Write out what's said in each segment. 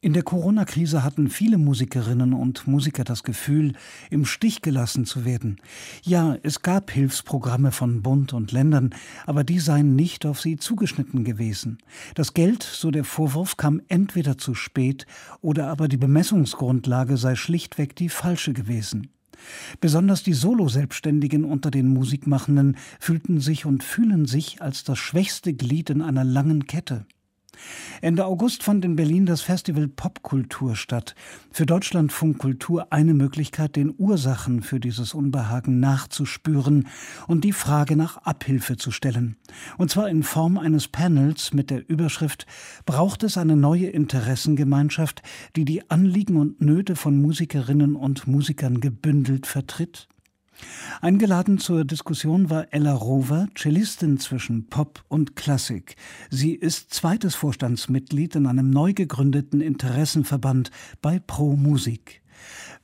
In der Corona-Krise hatten viele Musikerinnen und Musiker das Gefühl, im Stich gelassen zu werden. Ja, es gab Hilfsprogramme von Bund und Ländern, aber die seien nicht auf sie zugeschnitten gewesen. Das Geld, so der Vorwurf, kam entweder zu spät oder aber die Bemessungsgrundlage sei schlichtweg die falsche gewesen. Besonders die Solo-Selbstständigen unter den Musikmachenden fühlten sich und fühlen sich als das schwächste Glied in einer langen Kette. Ende August fand in Berlin das Festival Popkultur statt. Für Deutschlandfunk Kultur eine Möglichkeit, den Ursachen für dieses Unbehagen nachzuspüren und die Frage nach Abhilfe zu stellen. Und zwar in Form eines Panels mit der Überschrift Braucht es eine neue Interessengemeinschaft, die die Anliegen und Nöte von Musikerinnen und Musikern gebündelt vertritt? Eingeladen zur Diskussion war Ella Rover, Cellistin zwischen Pop und Klassik. Sie ist zweites Vorstandsmitglied in einem neu gegründeten Interessenverband bei Pro Musik.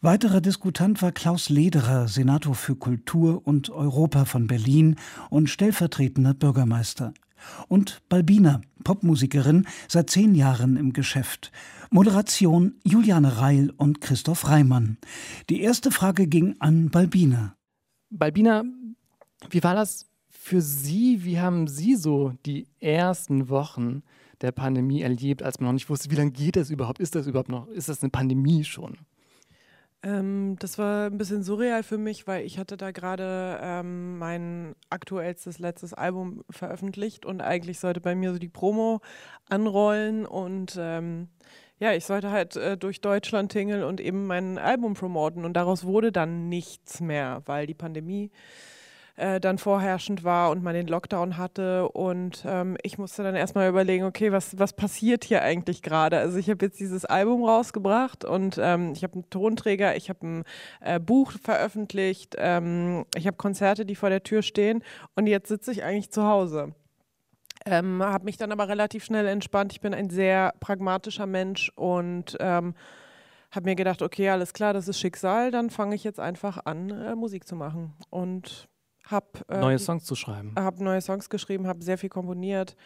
Weiterer Diskutant war Klaus Lederer, Senator für Kultur und Europa von Berlin und stellvertretender Bürgermeister. Und Balbina, Popmusikerin, seit zehn Jahren im Geschäft. Moderation Juliane Reil und Christoph Reimann. Die erste Frage ging an Balbina. Balbina, wie war das für Sie? Wie haben Sie so die ersten Wochen der Pandemie erlebt, als man noch nicht wusste, wie lange geht das überhaupt? Ist das überhaupt noch? Ist das eine Pandemie schon? Ähm, das war ein bisschen surreal für mich, weil ich hatte da gerade ähm, mein aktuellstes letztes Album veröffentlicht und eigentlich sollte bei mir so die Promo anrollen und ähm, ja, ich sollte halt äh, durch Deutschland tingeln und eben mein Album promoten. Und daraus wurde dann nichts mehr, weil die Pandemie äh, dann vorherrschend war und man den Lockdown hatte. Und ähm, ich musste dann erstmal überlegen, okay, was, was passiert hier eigentlich gerade? Also ich habe jetzt dieses Album rausgebracht und ähm, ich habe einen Tonträger, ich habe ein äh, Buch veröffentlicht, ähm, ich habe Konzerte, die vor der Tür stehen und jetzt sitze ich eigentlich zu Hause. Ähm, habe mich dann aber relativ schnell entspannt. Ich bin ein sehr pragmatischer Mensch und ähm, habe mir gedacht, okay, alles klar, das ist Schicksal, dann fange ich jetzt einfach an, äh, Musik zu machen. Und habe äh, neue Songs zu schreiben. Habe neue Songs geschrieben, habe sehr viel komponiert,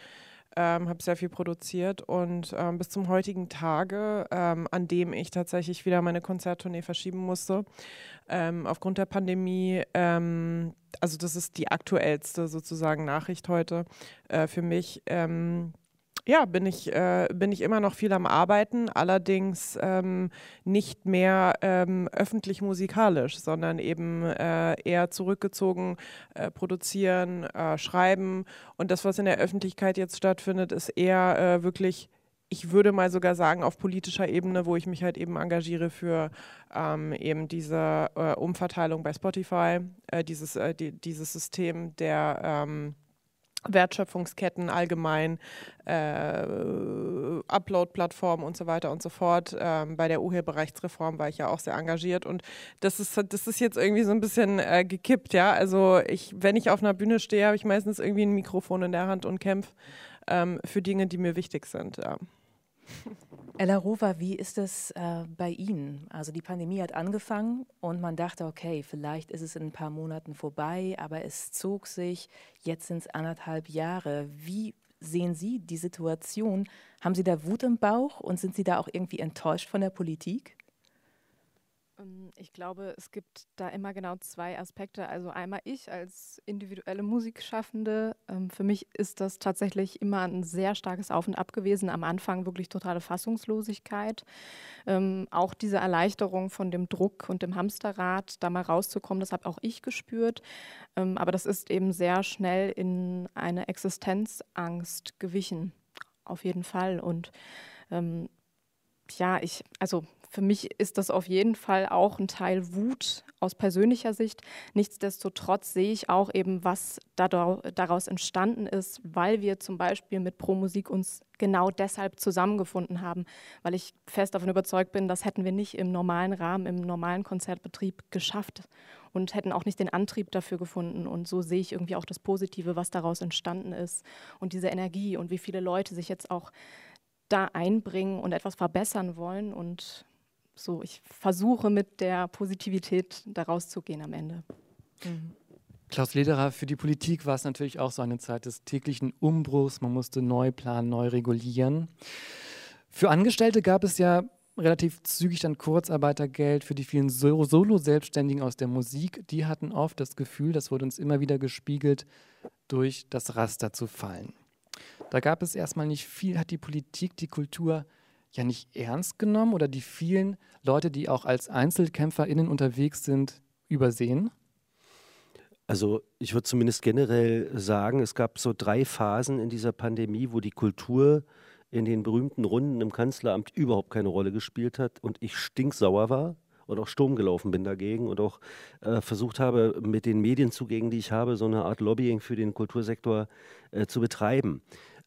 ähm, habe sehr viel produziert und ähm, bis zum heutigen Tage, ähm, an dem ich tatsächlich wieder meine Konzerttournee verschieben musste, ähm, aufgrund der Pandemie, ähm, also das ist die aktuellste sozusagen Nachricht heute äh, für mich. Ja, bin ich, äh, bin ich immer noch viel am Arbeiten, allerdings ähm, nicht mehr ähm, öffentlich musikalisch, sondern eben äh, eher zurückgezogen äh, produzieren, äh, schreiben. Und das, was in der Öffentlichkeit jetzt stattfindet, ist eher äh, wirklich ich würde mal sogar sagen, auf politischer Ebene, wo ich mich halt eben engagiere für ähm, eben diese äh, Umverteilung bei Spotify, äh, dieses, äh, die, dieses System der ähm, Wertschöpfungsketten allgemein, äh, Upload-Plattformen und so weiter und so fort. Ähm, bei der Urheberrechtsreform war ich ja auch sehr engagiert und das ist, das ist jetzt irgendwie so ein bisschen äh, gekippt, ja. Also ich, wenn ich auf einer Bühne stehe, habe ich meistens irgendwie ein Mikrofon in der Hand und kämpfe ähm, für Dinge, die mir wichtig sind, ja. Ella Rover, wie ist es äh, bei Ihnen? Also die Pandemie hat angefangen und man dachte, okay, vielleicht ist es in ein paar Monaten vorbei, aber es zog sich, jetzt sind es anderthalb Jahre. Wie sehen Sie die Situation? Haben Sie da Wut im Bauch und sind Sie da auch irgendwie enttäuscht von der Politik? Ähm, ich glaube, es gibt da immer genau zwei Aspekte. Also einmal ich als individuelle Musikschaffende. Ähm, für mich ist das tatsächlich immer ein sehr starkes Auf und Ab gewesen. Am Anfang wirklich totale Fassungslosigkeit. Ähm, auch diese Erleichterung von dem Druck und dem Hamsterrad, da mal rauszukommen, das habe auch ich gespürt. aber das ist eben sehr schnell in eine Existenzangst gewichen. Auf jeden Fall. Und ja, ich, also für mich ist das auf jeden Fall auch ein Teil Wut aus persönlicher Sicht. Nichtsdestotrotz sehe ich auch eben, was daraus entstanden ist, weil wir zum Beispiel mit Pro Musik uns genau deshalb zusammengefunden haben, weil ich fest davon überzeugt bin, das hätten wir nicht im normalen Rahmen, im normalen Konzertbetrieb geschafft und hätten auch nicht den Antrieb dafür gefunden. Und so sehe ich irgendwie auch das Positive, was daraus entstanden ist und diese Energie und wie viele Leute sich jetzt auch da einbringen und etwas verbessern wollen und so, ich versuche mit der Positivität daraus zu gehen am Ende. Mhm. Klaus Lederer, für die Politik war es natürlich auch so eine Zeit des täglichen Umbruchs. Man musste neu planen, neu regulieren. Für Angestellte gab es ja relativ zügig dann Kurzarbeitergeld für die vielen Solo-Selbstständigen aus der Musik. Die hatten oft das Gefühl, das wurde uns immer wieder gespiegelt, durch das Raster zu fallen. Da gab es erstmal nicht viel, hat die Politik die Kultur ja nicht ernst genommen oder die vielen Leute, die auch als EinzelkämpferInnen unterwegs sind, übersehen? Also ich würde zumindest generell sagen, es gab so drei Phasen in dieser Pandemie, wo die Kultur in den berühmten Runden im Kanzleramt überhaupt keine Rolle gespielt hat und ich stinksauer war und auch Sturm gelaufen bin dagegen und auch äh, versucht habe, mit den Medienzugängen, die ich habe, so eine Art Lobbying für den Kultursektor äh, zu betreiben.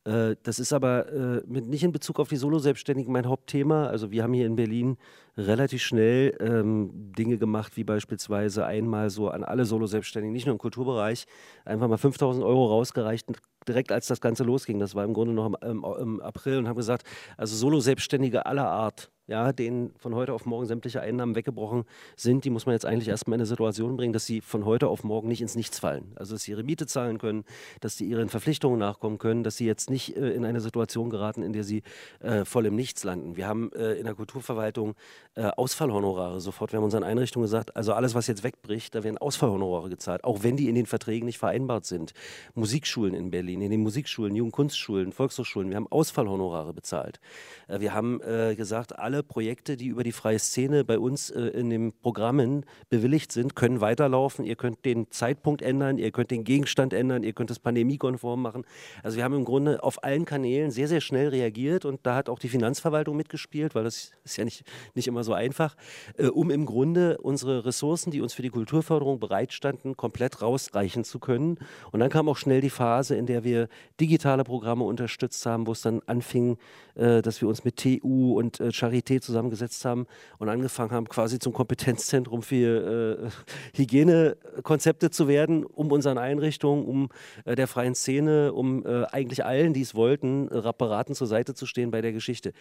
Äh, das ist aber äh, mit, nicht in Bezug auf die Solo-Selbstständigen mein Hauptthema. Also wir haben hier in Berlin relativ schnell ähm, Dinge gemacht, wie beispielsweise einmal so an alle Solo-Selbstständigen, nicht nur im Kulturbereich, einfach mal 5000 Euro rausgereicht, direkt als das Ganze losging. Das war im Grunde noch im, im, im April und haben gesagt, also Solo-Selbstständige aller Art, ja, denen von heute auf morgen sämtliche Einnahmen weggebrochen sind, die muss man jetzt eigentlich erstmal in eine Situation bringen, dass sie von heute auf morgen nicht ins Nichts fallen. Also dass sie ihre Miete zahlen können, dass sie ihren Verpflichtungen nachkommen können, dass sie jetzt nicht äh, in eine Situation geraten, in der sie äh, voll im Nichts landen. Wir haben äh, in der Kulturverwaltung äh, Ausfallhonorare sofort. Wir haben unseren Einrichtungen gesagt, also alles, was jetzt wegbricht, da werden Ausfallhonorare gezahlt, auch wenn die in den Verträgen nicht vereinbart sind. Musikschulen in Berlin, in den Musikschulen, Jugendkunstschulen, Volkshochschulen, wir haben Ausfallhonorare bezahlt. Äh, wir haben äh, gesagt, alle Projekte, die über die freie Szene bei uns äh, in den Programmen bewilligt sind, können weiterlaufen. Ihr könnt den Zeitpunkt ändern, ihr könnt den Gegenstand ändern, ihr könnt es pandemiekonform machen. Also wir haben im Grunde auf allen Kanälen sehr, sehr schnell reagiert und da hat auch die Finanzverwaltung mitgespielt, weil das ist ja nicht, nicht immer so einfach, äh, um im Grunde unsere Ressourcen, die uns für die Kulturförderung bereitstanden, komplett rausreichen zu können. Und dann kam auch schnell die Phase, in der wir digitale Programme unterstützt haben, wo es dann anfing, äh, dass wir uns mit TU und äh, Charité zusammengesetzt haben und angefangen haben, quasi zum Kompetenzzentrum für äh, Hygienekonzepte zu werden, um unseren Einrichtungen, um äh, der freien Szene, um äh, eigentlich allen, die es wollten, beraten zur Seite zu stehen bei der Geschichte.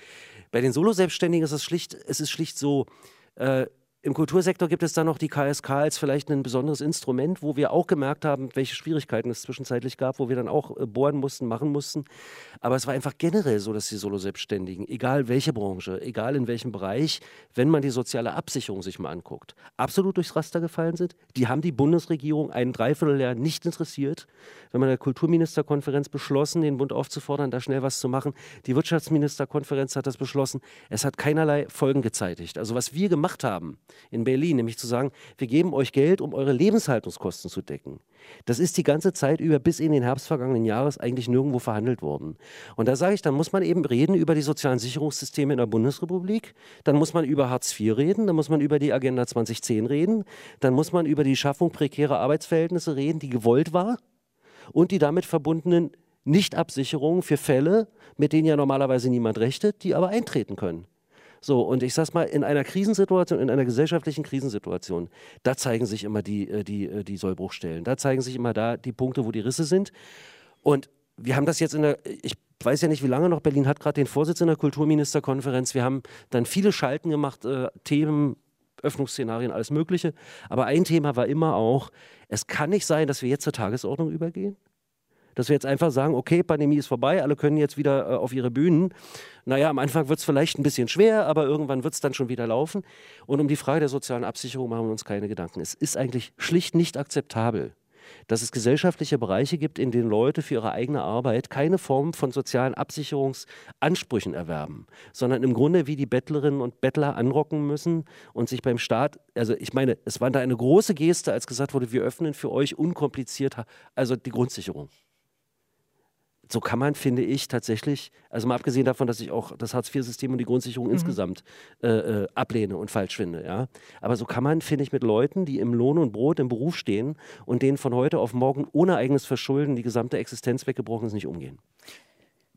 Bei den Solo-Selbstständigen ist es schlicht, es ist schlicht so, äh, im Kultursektor gibt es dann noch die KSK als vielleicht ein besonderes Instrument, wo wir auch gemerkt haben, welche Schwierigkeiten es zwischenzeitlich gab, wo wir dann auch äh, bohren mussten, machen mussten. Aber es war einfach generell so, dass die Solo-Selbstständigen, egal welche Branche, egal in welchem Bereich, wenn man die soziale Absicherung sich mal anguckt, absolut durchs Raster gefallen sind. Die haben die Bundesregierung ein Dreivierteljahr nicht interessiert. Wenn man in der Kulturministerkonferenz beschlossen, den Bund aufzufordern, da schnell was zu machen. Die Wirtschaftsministerkonferenz hat das beschlossen. Es hat keinerlei Folgen gezeitigt. Also was wir gemacht haben, in Berlin, nämlich zu sagen, wir geben euch Geld, um eure Lebenshaltungskosten zu decken. Das ist die ganze Zeit über bis in den Herbst vergangenen Jahres eigentlich nirgendwo verhandelt worden. Und da sage ich, dann muss man eben reden über die sozialen Sicherungssysteme in der Bundesrepublik, dann muss man über Hartz IV reden, dann muss man über die Agenda 2010 reden, dann muss man über die Schaffung prekärer Arbeitsverhältnisse reden, die gewollt war und die damit verbundenen Nichtabsicherungen für Fälle, mit denen ja normalerweise niemand rechtet, die aber eintreten können. So, und ich sag's mal, in einer Krisensituation, in einer gesellschaftlichen Krisensituation, da zeigen sich immer die, äh, die, äh, die Sollbruchstellen. Da zeigen sich immer da die Punkte, wo die Risse sind. Und wir haben das jetzt in der, ich weiß ja nicht, wie lange noch, Berlin hat gerade den Vorsitz in der Kulturministerkonferenz. Wir haben dann viele Schalten gemacht, äh, Themen, Öffnungsszenarien, alles Mögliche. Aber ein Thema war immer auch, es kann nicht sein, dass wir jetzt zur Tagesordnung übergehen. Dass wir jetzt einfach sagen, okay, Pandemie ist vorbei, alle können jetzt wieder äh, auf ihre Bühnen. Naja, am Anfang wird es vielleicht ein bisschen schwer, aber irgendwann wird es dann schon wieder laufen. Und um die Frage der sozialen Absicherung machen wir uns keine Gedanken. Es ist eigentlich schlicht nicht akzeptabel, dass es gesellschaftliche Bereiche gibt, in denen Leute für ihre eigene Arbeit keine Form von sozialen Absicherungsansprüchen erwerben, sondern im Grunde wie die Bettlerinnen und Bettler anrocken müssen und sich beim Staat, also ich meine, es war da eine große Geste, als gesagt wurde, wir öffnen für euch unkompliziert, also die Grundsicherung so kann man, finde ich, tatsächlich, also mal abgesehen davon, dass ich auch das Hartz-IV-System und die Grundsicherung mhm. insgesamt äh, äh, ablehne und falsch finde, ja. Aber so kann man, finde ich, mit Leuten, die im Lohn und Brot im Beruf stehen und denen von heute auf morgen ohne eigenes Verschulden die gesamte Existenz weggebrochen ist, nicht umgehen.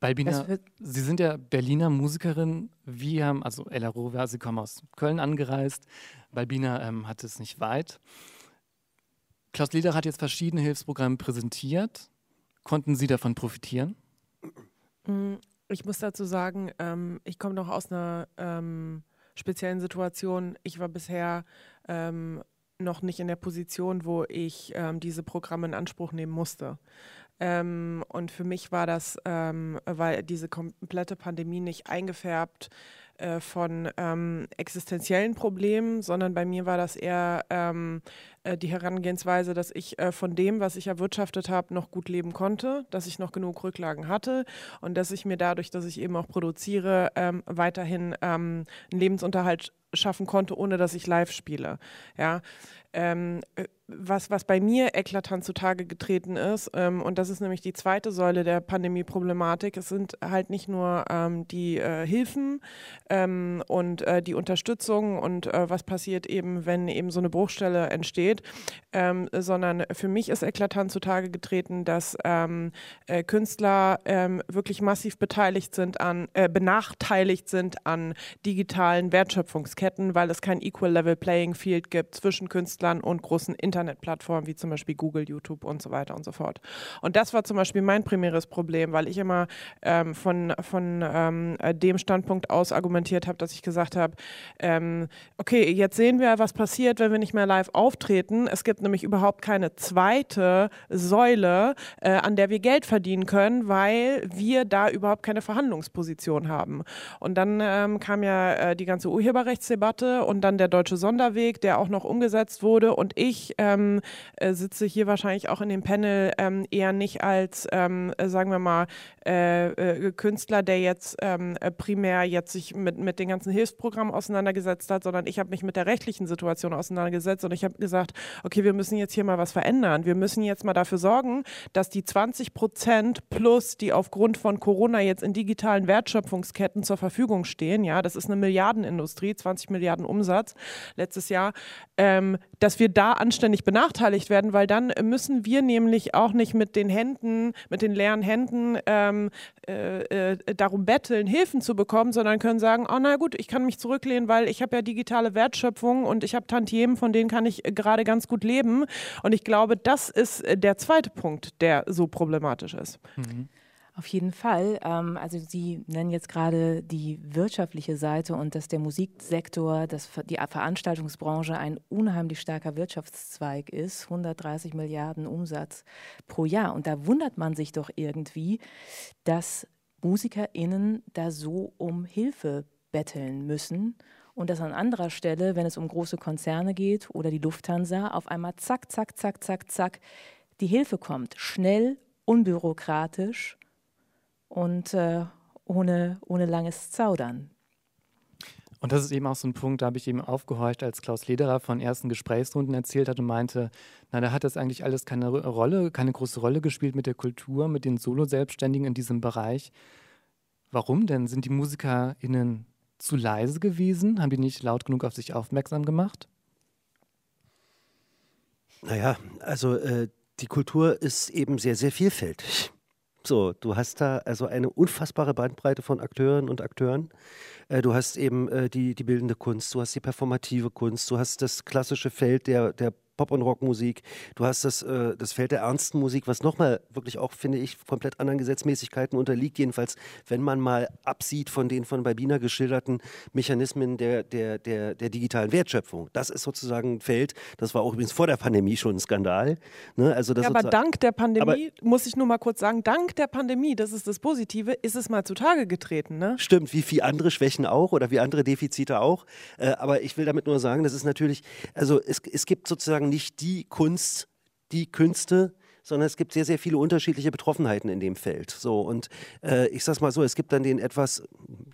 Balbina, Sie sind ja Berliner Musikerin. Wir haben, also Ella Rover, Sie kommen aus Köln angereist. Balbina ähm, hat es nicht weit. Klaus Leder hat jetzt verschiedene Hilfsprogramme präsentiert. Konnten Sie davon profitieren? Mm, ich muss dazu sagen, ähm, ich komme noch aus einer ähm, speziellen Situation. Ich war bisher ähm, noch nicht in der Position, wo ich ähm, diese Programme in Anspruch nehmen musste. Ähm, und für mich war das, ähm, weil diese komplette Pandemie nicht eingefärbt von ähm, existenziellen Problemen, sondern bei mir war das eher ähm, äh, die Herangehensweise, dass ich äh, von dem, was ich erwirtschaftet habe, noch gut leben konnte, dass ich noch genug Rücklagen hatte und dass ich mir dadurch, dass ich eben auch produziere, ähm, weiterhin ähm, einen Lebensunterhalt schaffen konnte, ohne dass ich live spiele. Ja, ähm, äh, was, was bei mir eklatant zutage getreten ist, ähm, und das ist nämlich die zweite Säule der Pandemie-Problematik, es sind halt nicht nur ähm, die äh, Hilfen ähm, und äh, die Unterstützung und äh, was passiert eben, wenn eben so eine Bruchstelle entsteht, ähm, sondern für mich ist eklatant zutage getreten, dass ähm, äh, Künstler wirklich massiv beteiligt sind an, äh, benachteiligt sind an digitalen Wertschöpfungsketten, weil es kein Equal Level Playing Field gibt zwischen Künstlern und großen Internet Internetplattformen wie zum Beispiel Google, YouTube und so weiter und so fort. Und das war zum Beispiel mein primäres Problem, weil ich immer ähm, von, von ähm, dem Standpunkt aus argumentiert habe, dass ich gesagt habe, ähm, okay, jetzt sehen wir, was passiert, wenn wir nicht mehr live auftreten. Es gibt nämlich überhaupt keine zweite Säule, äh, an der wir Geld verdienen können, weil wir da überhaupt keine Verhandlungsposition haben. Und dann ähm, kam ja äh, die ganze Urheberrechtsdebatte und dann der deutsche Sonderweg, der auch noch umgesetzt wurde. Und ich ähm, äh, sitze hier wahrscheinlich auch in dem Panel ähm, eher nicht als, ähm, äh, sagen wir mal, äh, äh, Künstler, der jetzt ähm, äh, primär jetzt sich mit, mit den ganzen Hilfsprogrammen auseinandergesetzt hat, sondern ich habe mich mit der rechtlichen Situation auseinandergesetzt und ich habe gesagt, okay, wir müssen jetzt hier mal was verändern. Wir müssen jetzt mal dafür sorgen, dass die 20 Prozent plus, die aufgrund von Corona jetzt in digitalen Wertschöpfungsketten zur Verfügung stehen, ja, das ist eine Milliardenindustrie, 20 Milliarden Umsatz letztes Jahr, ähm, dass wir da anständig benachteiligt werden, weil dann müssen wir nämlich auch nicht mit den Händen, mit den leeren Händen ähm, äh, äh, darum betteln, Hilfen zu bekommen, sondern können sagen, oh na gut, ich kann mich zurücklehnen, weil ich habe ja digitale Wertschöpfung und ich habe Tantiemen, von denen kann ich gerade ganz gut leben. Und ich glaube, das ist der zweite Punkt, der so problematisch ist. Mhm. Auf jeden Fall. Ähm, also Sie nennen jetzt gerade die wirtschaftliche Seite und dass der Musiksektor, dass die Veranstaltungsbranche ein unheimlich starker Wirtschaftszweig ist, 130 Milliarden Umsatz pro Jahr. Und da wundert man sich doch irgendwie, dass MusikerInnen da so um Hilfe betteln müssen und dass an anderer Stelle, wenn es um große Konzerne geht oder die Lufthansa, auf einmal zack, zack, zack, zack, zack, die Hilfe kommt. Schnell, unbürokratisch und äh, ohne, ohne langes Zaudern. Und das ist eben auch so ein Punkt, da habe ich eben aufgehorcht, als Klaus Lederer von ersten Gesprächsrunden erzählt hat und meinte, na, da hat das eigentlich alles keine Rolle, keine große Rolle gespielt mit der Kultur, mit den Solo-Selbstständigen in diesem Bereich. Warum denn? Sind die MusikerInnen zu leise gewesen? Haben die nicht laut genug auf sich aufmerksam gemacht? Naja, also äh, die Kultur ist eben sehr, sehr vielfältig. So, du hast da also eine unfassbare Bandbreite von Akteuren und Akteuren. Äh, du hast eben äh, die, die bildende Kunst, du hast die performative Kunst, du hast das klassische Feld der, der Pop- und Rockmusik. Du hast das, äh, das Feld der ernsten Musik, was nochmal wirklich auch, finde ich, komplett anderen Gesetzmäßigkeiten unterliegt. Jedenfalls, wenn man mal absieht von den von Babina geschilderten Mechanismen der, der, der, der digitalen Wertschöpfung. Das ist sozusagen ein Feld, das war auch übrigens vor der Pandemie schon ein Skandal. Ne? Also das ja, aber dank der Pandemie, muss ich nur mal kurz sagen, dank der Pandemie, das ist das Positive, ist es mal zutage getreten. Ne? Stimmt, wie viele andere Schwächen auch oder wie andere Defizite auch. Äh, aber ich will damit nur sagen, das ist natürlich, also es, es gibt sozusagen sozusagen nicht die Kunst, die Künste, sondern es gibt sehr, sehr viele unterschiedliche Betroffenheiten in dem Feld. So, und äh, ich sag's mal so, es gibt dann den etwas,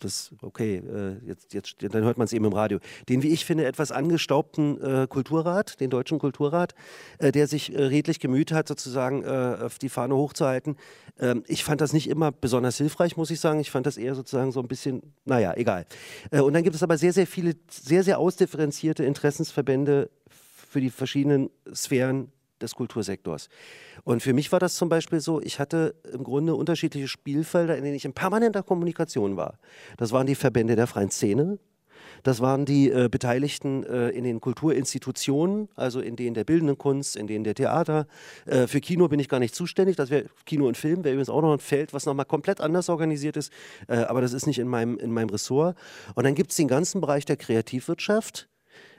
das, okay, äh, jetzt, jetzt, dann hört man es eben im Radio, den, wie ich finde, etwas angestaubten äh, Kulturrat, den Deutschen Kulturrat, äh, der sich äh, redlich gemüht hat, sozusagen äh, auf die Fahne hochzuhalten. Ähm, ich fand das nicht immer besonders hilfreich, muss ich sagen. Ich fand das eher sozusagen so ein bisschen, naja, egal. und dann gibt es aber sehr, sehr viele, sehr, sehr ausdifferenzierte Interessensverbände für die verschiedenen Sphären des Kultursektors. Und für mich war das zum Beispiel so, ich hatte im Grunde unterschiedliche Spielfelder, in denen ich in permanenter Kommunikation war. Das waren die Verbände der freien Szene, das waren die äh, Beteiligten äh, in den Kulturinstitutionen, also in denen der bildenden Kunst, in denen der Theater. Äh, für Kino bin ich gar nicht zuständig. Das wäre Kino und Film wäre übrigens auch noch ein Feld, was nochmal komplett anders organisiert ist. Äh, aber das ist nicht in meinem, in meinem Ressort. Und dann gibt es den ganzen Bereich der Kreativwirtschaft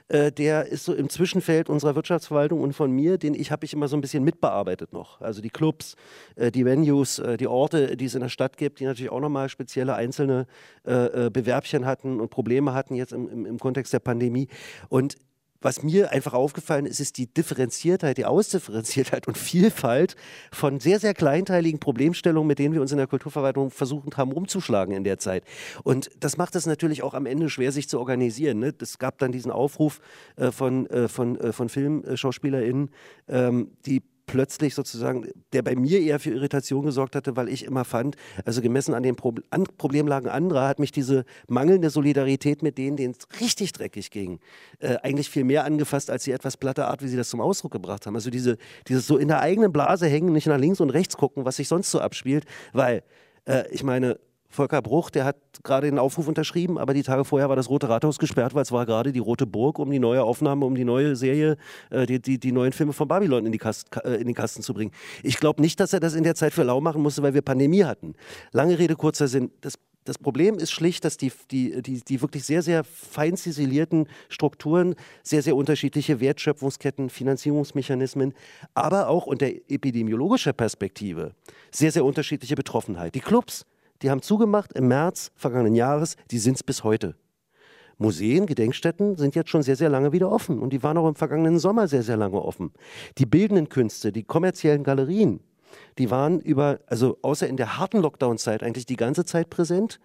äh, der ist so im Zwischenfeld unserer Wirtschaftsverwaltung und von mir, den ich habe ich immer so ein bisschen mitbearbeitet noch. Also die Clubs, äh, die Venues, äh, die Orte, die es in der Stadt gibt, die natürlich auch nochmal spezielle einzelne äh, äh, Bewerbchen hatten und Probleme hatten jetzt im, im, im Kontext der Pandemie. Und was mir einfach aufgefallen ist, ist die Differenziertheit, die Ausdifferenziertheit und Vielfalt von sehr, sehr kleinteiligen Problemstellungen, mit denen wir uns in der Kulturverwaltung versucht haben, umzuschlagen in der Zeit. Und das macht es natürlich auch am Ende schwer, sich zu organisieren. Ne? Es gab dann diesen Aufruf äh, von, äh, von, äh, von FilmschauspielerInnen, ähm, die plötzlich sozusagen, der bei mir eher für Irritation gesorgt hatte, weil ich immer fand, also gemessen an den Pro an Problemlagen anderer, hat mich diese mangelnde Solidarität mit denen, denen es richtig dreckig ging, äh, eigentlich viel mehr angefasst, als die etwas platte Art, wie sie das zum Ausdruck gebracht haben. Also diese, dieses so in der eigenen Blase hängen, nicht nach links und rechts gucken, was sich sonst so abspielt, weil äh, ich meine, Volker Bruch, der hat gerade den Aufruf unterschrieben, aber die Tage vorher war das Rote Rathaus gesperrt, weil es war gerade die Rote Burg, um die neue Aufnahme, um die neue Serie, äh, die, die, die, neuen Filme von Babylon in, die Kast, äh, in den Kasten zu bringen. Ich glaube nicht, dass er das in der Zeit für lau machen musste, weil wir Pandemie hatten. Lange Rede, kurzer Sinn. Das das Problem ist schlicht, dass die, die, die, die wirklich sehr, sehr fein ziselierten Strukturen, sehr, sehr unterschiedliche Wertschöpfungsketten, Finanzierungsmechanismen, aber auch unter epidemiologischer Perspektive sehr, sehr unterschiedliche Betroffenheit. Die Clubs, die haben zugemacht im März vergangenen Jahres, die sind es bis heute. Museen, Gedenkstätten sind jetzt schon sehr, sehr lange wieder offen und die waren auch im vergangenen Sommer sehr, sehr lange offen. Die bildenden Künste, die kommerziellen Galerien, die waren über, also außer in der harten Lockdown-Zeit eigentlich die ganze Zeit präsent.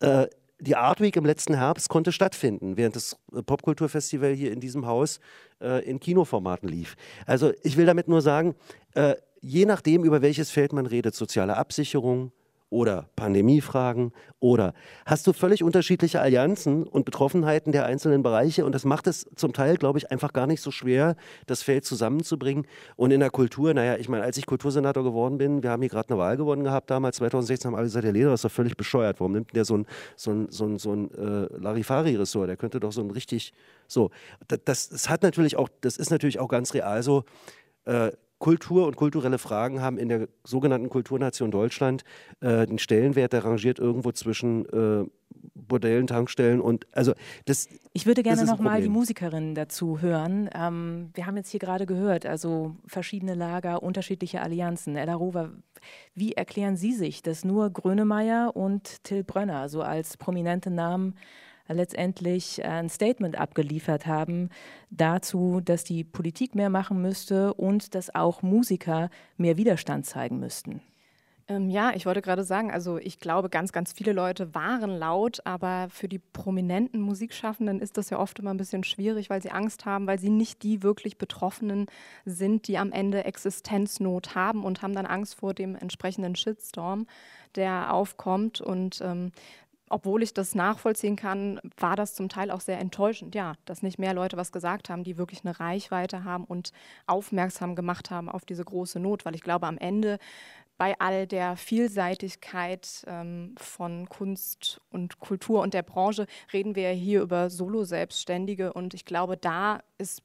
Äh, die Art Week im letzten Herbst konnte stattfinden, während das Popkulturfestival hier in diesem Haus äh, in Kinoformaten lief. Also ich will damit nur sagen, äh, je nachdem, über welches Feld man redet, soziale Absicherung, oder Pandemiefragen oder hast du völlig unterschiedliche Allianzen und Betroffenheiten der einzelnen Bereiche? Und das macht es zum Teil, glaube ich, einfach gar nicht so schwer, das Feld zusammenzubringen. Und in der Kultur, naja, ich meine, als ich Kultursenator geworden bin, wir haben hier gerade eine Wahl gewonnen gehabt, damals 2016 haben alle gesagt, der Leder ist doch völlig bescheuert, warum nimmt der so ein, so ein, so ein, so ein äh, Larifari-Ressort, der könnte doch so ein richtig, so, das, das hat natürlich auch, das ist natürlich auch ganz real so, äh, Kultur und kulturelle Fragen haben in der sogenannten Kulturnation Deutschland äh, den Stellenwert, der rangiert irgendwo zwischen äh, Bordellen, Tankstellen und also das. Ich würde gerne nochmal die Musikerinnen dazu hören. Ähm, wir haben jetzt hier gerade gehört, also verschiedene Lager, unterschiedliche Allianzen. Ella Rover, wie erklären Sie sich, dass nur Grönemeyer und Till Brönner so als prominente Namen letztendlich ein Statement abgeliefert haben dazu, dass die Politik mehr machen müsste und dass auch Musiker mehr Widerstand zeigen müssten. Ähm, ja, ich wollte gerade sagen, also ich glaube, ganz, ganz viele Leute waren laut, aber für die prominenten Musikschaffenden ist das ja oft immer ein bisschen schwierig, weil sie Angst haben, weil sie nicht die wirklich Betroffenen sind, die am Ende Existenznot haben und haben dann Angst vor dem entsprechenden Shitstorm, der aufkommt. Und ähm, obwohl ich das nachvollziehen kann, war das zum Teil auch sehr enttäuschend, ja, dass nicht mehr Leute was gesagt haben, die wirklich eine Reichweite haben und aufmerksam gemacht haben auf diese große Not, weil ich glaube, am Ende bei all der Vielseitigkeit ähm, von Kunst und Kultur und der Branche reden wir ja hier über Solo-Selbstständige. Und ich glaube, da ist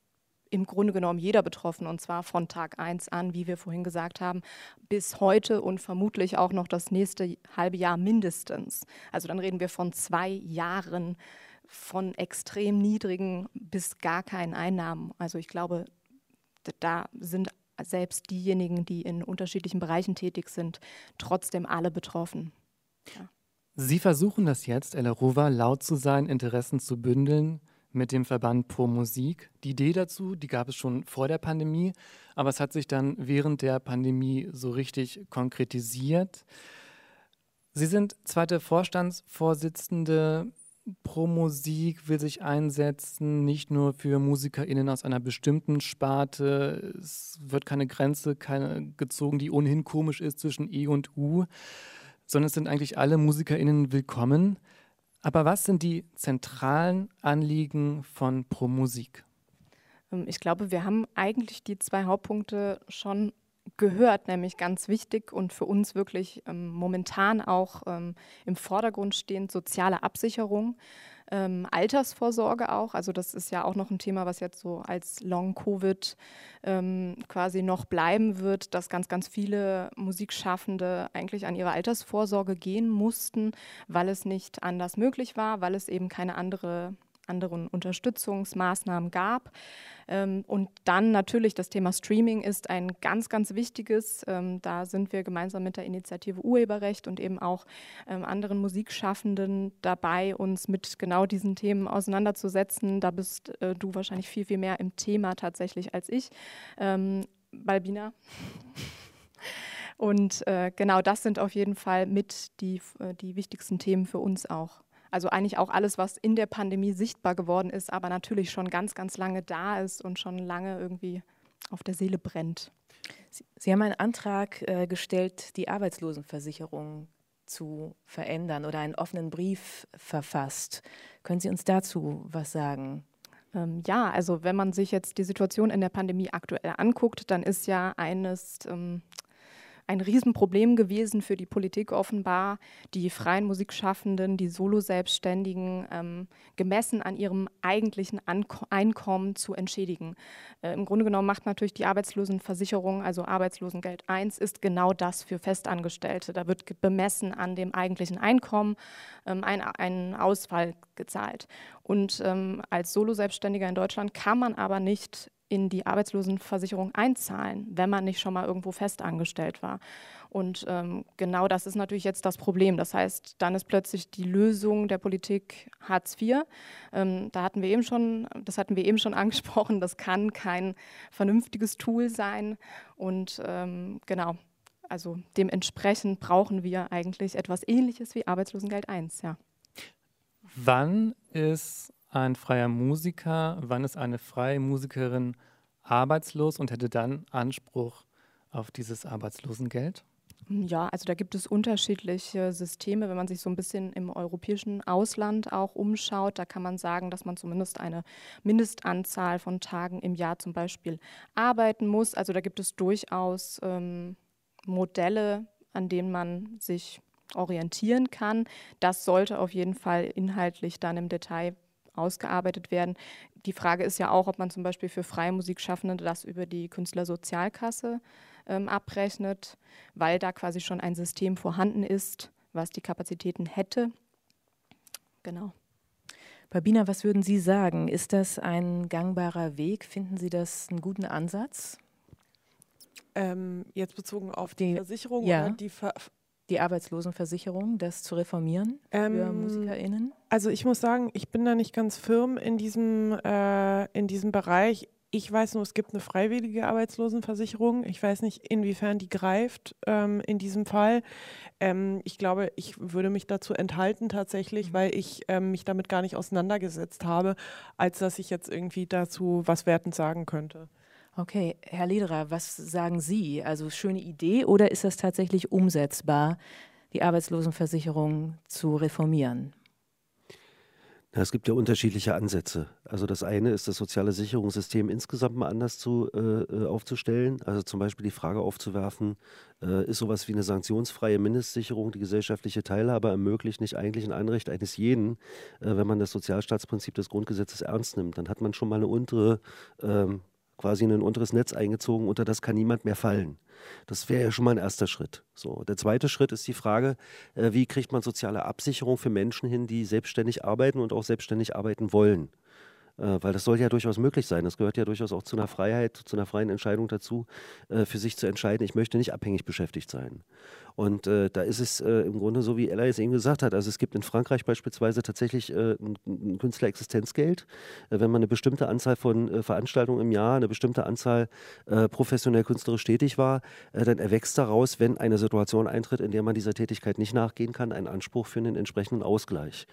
im Grunde genommen jeder betroffen und zwar von Tag 1 an, wie wir vorhin gesagt haben, bis heute und vermutlich auch noch das nächste halbe Jahr mindestens. Also dann reden wir von zwei Jahren von extrem niedrigen bis gar keinen Einnahmen. Also ich glaube, da sind selbst diejenigen, die in unterschiedlichen Bereichen tätig sind, trotzdem alle betroffen. Ja. Sie versuchen das jetzt, Ella Rova, laut zu sein, Interessen zu bündeln mit dem Verband Pro Musik. Die Idee dazu, die gab es schon vor der Pandemie, aber es hat sich dann während der Pandemie so richtig konkretisiert. Sie sind zweite Vorstandsvorsitzende. Pro Musik will sich einsetzen, nicht nur für MusikerInnen aus einer bestimmten Sparte. Es wird keine Grenze keine, gezogen, die ohnehin komisch ist zwischen E und U, sondern es sind eigentlich alle MusikerInnen willkommen. Aber was sind die zentralen Anliegen von Pro Musik? Ähm, ich glaube, wir haben eigentlich die zwei Hauptpunkte schon gehört, nämlich ganz wichtig und für uns wirklich ähm, momentan auch ähm, im Vordergrund stehend soziale Absicherung ähm, Altersvorsorge auch. Also das ist ja auch noch ein Thema, was jetzt so als Long-Covid ähm, quasi noch bleiben wird, dass ganz, ganz viele Musikschaffende eigentlich an ihre Altersvorsorge gehen mussten, weil es nicht anders möglich war, weil es eben keine andere anderen Unterstützungsmaßnahmen gab. Ähm, und dann natürlich das Thema Streaming ist ein ganz, ganz wichtiges. Ähm, da sind wir gemeinsam mit der Initiative Urheberrecht und eben auch ähm, anderen Musikschaffenden dabei, uns mit genau diesen Themen auseinanderzusetzen. Da bist äh, du wahrscheinlich viel, viel mehr im Thema tatsächlich als ich. Balbina. Und äh, genau das sind auf jeden Fall mit die, äh, die wichtigsten Themen für uns auch. Also eigentlich auch alles, was in der Pandemie sichtbar geworden ist, aber natürlich schon ganz, ganz lange da ist und schon lange irgendwie auf der Seele brennt. Sie, Sie haben einen Antrag äh, gestellt, die Arbeitslosenversicherung zu verändern oder einen offenen Brief verfasst. Können Sie uns dazu was sagen? Ähm, ja, also wenn man sich jetzt die Situation in der Pandemie aktuell anguckt, dann ist ja eines ähm, ein Riesenproblem gewesen für die Politik offenbar, die freien Musikschaffenden, die Solo-Selbstständigen ähm, gemessen an ihrem eigentlichen Anko Einkommen zu entschädigen. Äh, Im Grunde genommen macht natürlich die Arbeitslosenversicherung, also Arbeitslosengeld 1, ist genau das für Festangestellte. Da wird bemessen an dem eigentlichen Einkommen ähm, ein, ein Ausfall gezahlt. Und ähm, als Solo-Selbstständiger in Deutschland kann man aber nicht in die Arbeitslosenversicherung einzahlen, wenn man nicht schon mal irgendwo festangestellt war. Und ähm, genau das ist natürlich jetzt das Problem. Das heißt, dann ist plötzlich die Lösung der Politik Hartz IV. Ähm, da hatten wir eben schon, das hatten wir eben schon angesprochen, das kann kein vernünftiges Tool sein. Und ähm, genau, also dementsprechend brauchen wir eigentlich etwas ähnliches wie Arbeitslosengeld 1, ja. Wann ist ein freier Musiker, wann ist eine freie Musikerin arbeitslos und hätte dann Anspruch auf dieses Arbeitslosengeld? Ja, also da gibt es unterschiedliche Systeme. Wenn man sich so ein bisschen im europäischen Ausland auch umschaut, da kann man sagen, dass man zumindest eine Mindestanzahl von Tagen im Jahr zum Beispiel arbeiten muss. Also da gibt es durchaus ähm, Modelle, an denen man sich orientieren kann. Das sollte auf jeden Fall inhaltlich dann im Detail ausgearbeitet werden. Die Frage ist ja auch, ob man zum Beispiel für freie Musikschaffende das über die Künstlersozialkasse ähm, abrechnet, weil da quasi schon ein System vorhanden ist, was die Kapazitäten hätte. Genau. Babina, was würden Sie sagen? Ist das ein gangbarer Weg? Finden Sie das einen guten Ansatz? Ähm, jetzt bezogen auf die, die Versicherung ja. oder die Ver die Arbeitslosenversicherung, das zu reformieren ähm, für MusikerInnen? Also ich muss sagen, ich bin da nicht ganz firm in diesem, äh, in diesem Bereich. Ich weiß nur, es gibt eine freiwillige Arbeitslosenversicherung. Ich weiß nicht, inwiefern die greift ähm, in diesem Fall. Ähm, ich glaube, ich würde mich dazu enthalten tatsächlich, mhm. weil ich ähm, mich damit gar nicht auseinandergesetzt habe, als dass ich jetzt irgendwie dazu was wertend sagen könnte. Okay, Herr Lederer, was sagen Sie? Also schöne Idee oder ist das tatsächlich umsetzbar, die Arbeitslosenversicherung zu reformieren? Ja, es gibt ja unterschiedliche Ansätze. Also das eine ist, das soziale Sicherungssystem insgesamt mal anders zu, äh, äh, aufzustellen. Also zum Beispiel die Frage aufzuwerfen, äh, ist sowas wie eine sanktionsfreie Mindestsicherung, die gesellschaftliche Teilhabe ermöglicht, nicht eigentlich ein Anrecht eines jeden, äh, wenn man das Sozialstaatsprinzip des Grundgesetzes ernst nimmt. Dann hat man schon mal eine untere ähm, quasi in ein unteres Netz eingezogen, unter das kann niemand mehr fallen. Das wäre ja schon mal ein erster Schritt. So, der zweite Schritt ist die Frage, äh, wie kriegt man soziale Absicherung für Menschen hin, die selbstständig arbeiten und auch selbstständig arbeiten wollen. Äh, weil das soll ja durchaus möglich sein. Das gehört ja durchaus auch zu einer Freiheit, zu einer freien Entscheidung dazu, äh, für sich zu entscheiden, ich möchte nicht abhängig beschäftigt sein. Und äh, da ist es äh, im Grunde so, wie Ella es eben gesagt hat. Also es gibt in Frankreich beispielsweise tatsächlich äh, ein, ein Künstlerexistenzgeld. Äh, wenn man eine bestimmte Anzahl von äh, Veranstaltungen im Jahr, eine bestimmte Anzahl äh, professionell künstlerisch tätig war, dann erwächst daraus, wenn eine Situation eintritt, in der man dieser Tätigkeit nicht nachgehen kann, ein Anspruch für einen entsprechenden Ausgleich.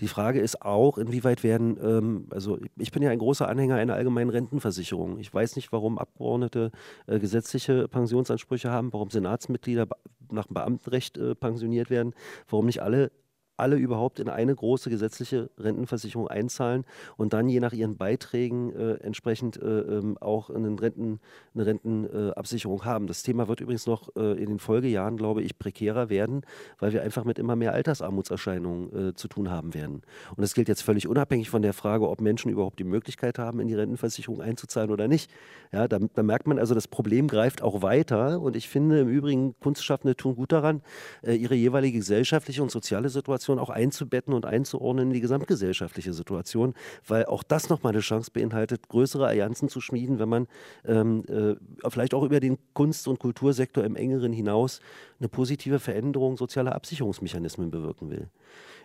Die Frage ist auch, inwieweit werden, ähm, also ich bin ja ein großer Anhänger einer allgemeinen Rentenversicherung. Ich weiß nicht, warum Abgeordnete gesetzliche Pensionsansprüche haben, warum Senatsmitglieder nach dem Beamtenrecht äh, pensioniert werden, warum nicht alle alle überhaupt in eine große gesetzliche Rentenversicherung einzahlen und dann je nach ihren Beiträgen äh, entsprechend äh, ähm, auch Renten, eine Rentenabsicherung äh, haben. Das Thema wird übrigens noch äh, in den Folgejahren, glaube ich, prekärer werden, weil wir einfach mit immer mehr Altersarmutserscheinungen äh, zu tun haben werden. Und das gilt jetzt völlig unabhängig von der Frage, ob Menschen überhaupt die Möglichkeit haben, in die Rentenversicherung einzuzahlen oder nicht. Ja, da, da merkt man also, das Problem greift auch weiter und ich finde im Übrigen, Kunstschaffende tun gut daran, äh, ihre jeweilige gesellschaftliche und soziale Situation Situation auch einzubetten und einzuordnen in die gesamtgesellschaftliche Situation, weil auch das nochmal eine Chance beinhaltet, größere Allianzen zu schmieden, wenn man ähm, äh, vielleicht auch über den Kunst- und Kultursektor im engeren hinaus eine positive Veränderung sozialer Absicherungsmechanismen bewirken will.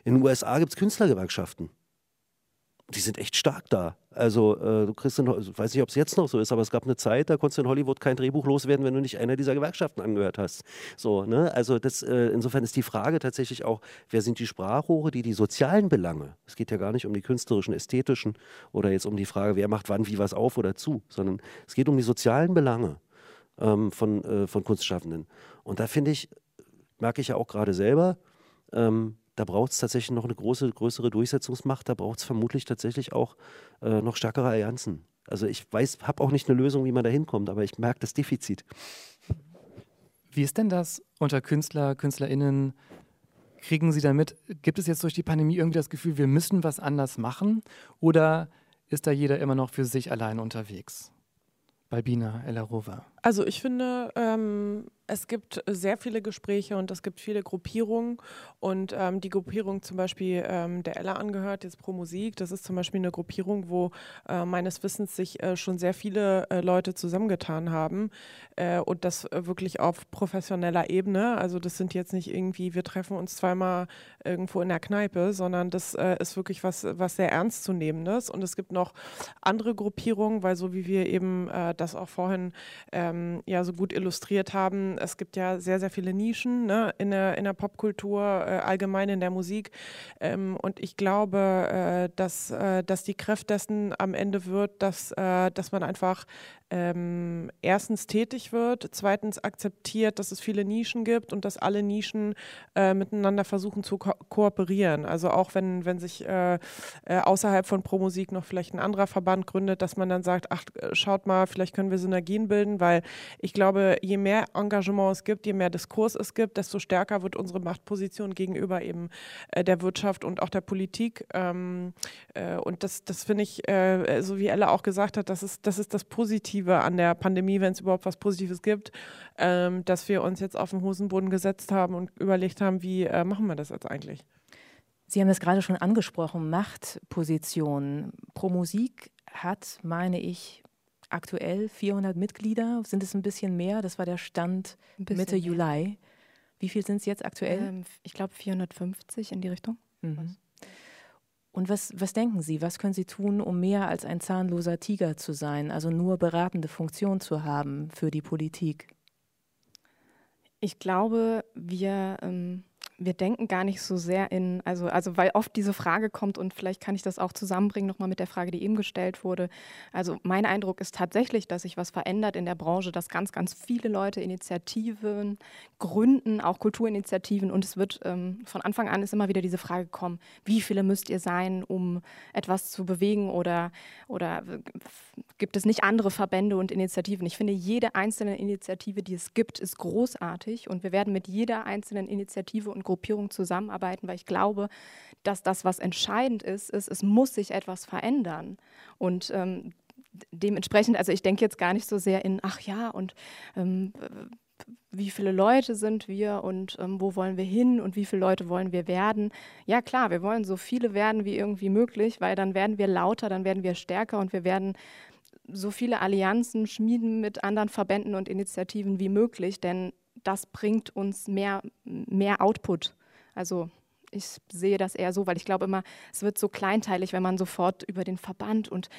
In den USA gibt es Künstlergewerkschaften die sind echt stark da. Also äh, du kriegst, in, ich weiß nicht, ob es jetzt noch so ist, aber es gab eine Zeit, da konntest du in Hollywood kein Drehbuch loswerden, wenn du nicht einer dieser Gewerkschaften angehört hast. So, ne? Also das, äh, insofern ist die Frage tatsächlich auch, wer sind die Sprachrohre, die die sozialen Belange, es geht ja gar nicht um die künstlerischen, ästhetischen oder jetzt um die Frage, wer macht wann wie was auf oder zu, sondern es geht um die sozialen Belange ähm, von, äh, von Kunstschaffenden. Und da finde ich, merke ich ja auch gerade selber, ähm, da braucht es tatsächlich noch eine große, größere Durchsetzungsmacht. Da braucht es vermutlich tatsächlich auch äh, noch stärkere Allianzen. Also ich weiß, habe auch nicht eine Lösung, wie man da hinkommt, aber ich merke das Defizit. Wie ist denn das unter Künstler, KünstlerInnen? Kriegen Sie damit, gibt es jetzt durch die Pandemie irgendwie das Gefühl, wir müssen was anders machen? Oder ist da jeder immer noch für sich allein unterwegs? Balbina Elarova. Also ich finde, ähm, es gibt sehr viele Gespräche und es gibt viele Gruppierungen. Und ähm, die Gruppierung zum Beispiel ähm, der Ella angehört, jetzt Pro Musik, das ist zum Beispiel eine Gruppierung, wo äh, meines Wissens sich äh, schon sehr viele äh, Leute zusammengetan haben. Äh, und das wirklich auf professioneller Ebene. Also das sind jetzt nicht irgendwie, wir treffen uns zweimal irgendwo in der Kneipe, sondern das äh, ist wirklich was, was sehr ernstzunehmendes. Und es gibt noch andere Gruppierungen, weil so wie wir eben äh, das auch vorhin ähm, ja so gut illustriert haben, es gibt ja sehr, sehr viele Nischen ne, in, der, in der Popkultur, äh, allgemein in der Musik. Ähm, und ich glaube, äh, dass, äh, dass die Kraft dessen am Ende wird, dass, äh, dass man einfach ähm, erstens tätig wird, zweitens akzeptiert, dass es viele Nischen gibt und dass alle Nischen äh, miteinander versuchen zu ko kooperieren. Also auch wenn, wenn sich äh, äh, außerhalb von Pro-Musik noch vielleicht ein anderer Verband gründet, dass man dann sagt, ach, schaut mal, vielleicht können wir Synergien bilden, weil ich glaube, je mehr Engagement es gibt, je mehr Diskurs es gibt, desto stärker wird unsere Machtposition gegenüber eben äh, der Wirtschaft und auch der Politik. Ähm, äh, und das, das finde ich, äh, so wie Ella auch gesagt hat, das ist das, ist das Positive Positive an der Pandemie, wenn es überhaupt was Positives gibt, ähm, dass wir uns jetzt auf den Hosenboden gesetzt haben und überlegt haben, wie äh, machen wir das jetzt eigentlich? Sie haben es gerade schon angesprochen, Machtposition. Pro Musik hat, meine ich, aktuell 400 Mitglieder. Sind es ein bisschen mehr? Das war der Stand Mitte mehr. Juli. Wie viel sind es jetzt aktuell? Ähm, ich glaube 450 in die Richtung. Mhm. Und was, was denken Sie, was können Sie tun, um mehr als ein zahnloser Tiger zu sein, also nur beratende Funktion zu haben für die Politik? Ich glaube, wir ähm, wir denken gar nicht so sehr in, also, also weil oft diese Frage kommt und vielleicht kann ich das auch zusammenbringen nochmal mit der Frage, die eben gestellt wurde. Also mein Eindruck ist tatsächlich, dass sich was verändert in der Branche, dass ganz, ganz viele Leute Initiativen gründen, auch Kulturinitiativen und es wird ähm, von Anfang an ist immer wieder diese Frage kommen, wie viele müsst ihr sein, um etwas zu bewegen oder, oder gibt es nicht andere Verbände und Initiativen? Ich finde, jede einzelne Initiative, die es gibt, ist großartig und wir werden mit jeder einzelnen Initiative und Gruppierung zusammenarbeiten, weil ich glaube, dass das, was entscheidend ist, ist, es muss sich etwas verändern. Und ähm, dementsprechend, also ich denke jetzt gar nicht so sehr in, ach ja, und ähm, wie viele Leute sind wir und ähm, wo wollen wir hin und wie viele Leute wollen wir werden. Ja klar, wir wollen so viele werden wie irgendwie möglich, weil dann werden wir lauter, dann werden wir stärker und wir werden so viele Allianzen schmieden mit anderen Verbänden und Initiativen wie möglich, denn das bringt uns mehr, mehr Output. Also ich sehe das eher so, weil ich glaube immer, es wird so kleinteilig, wenn man sofort über den Verband und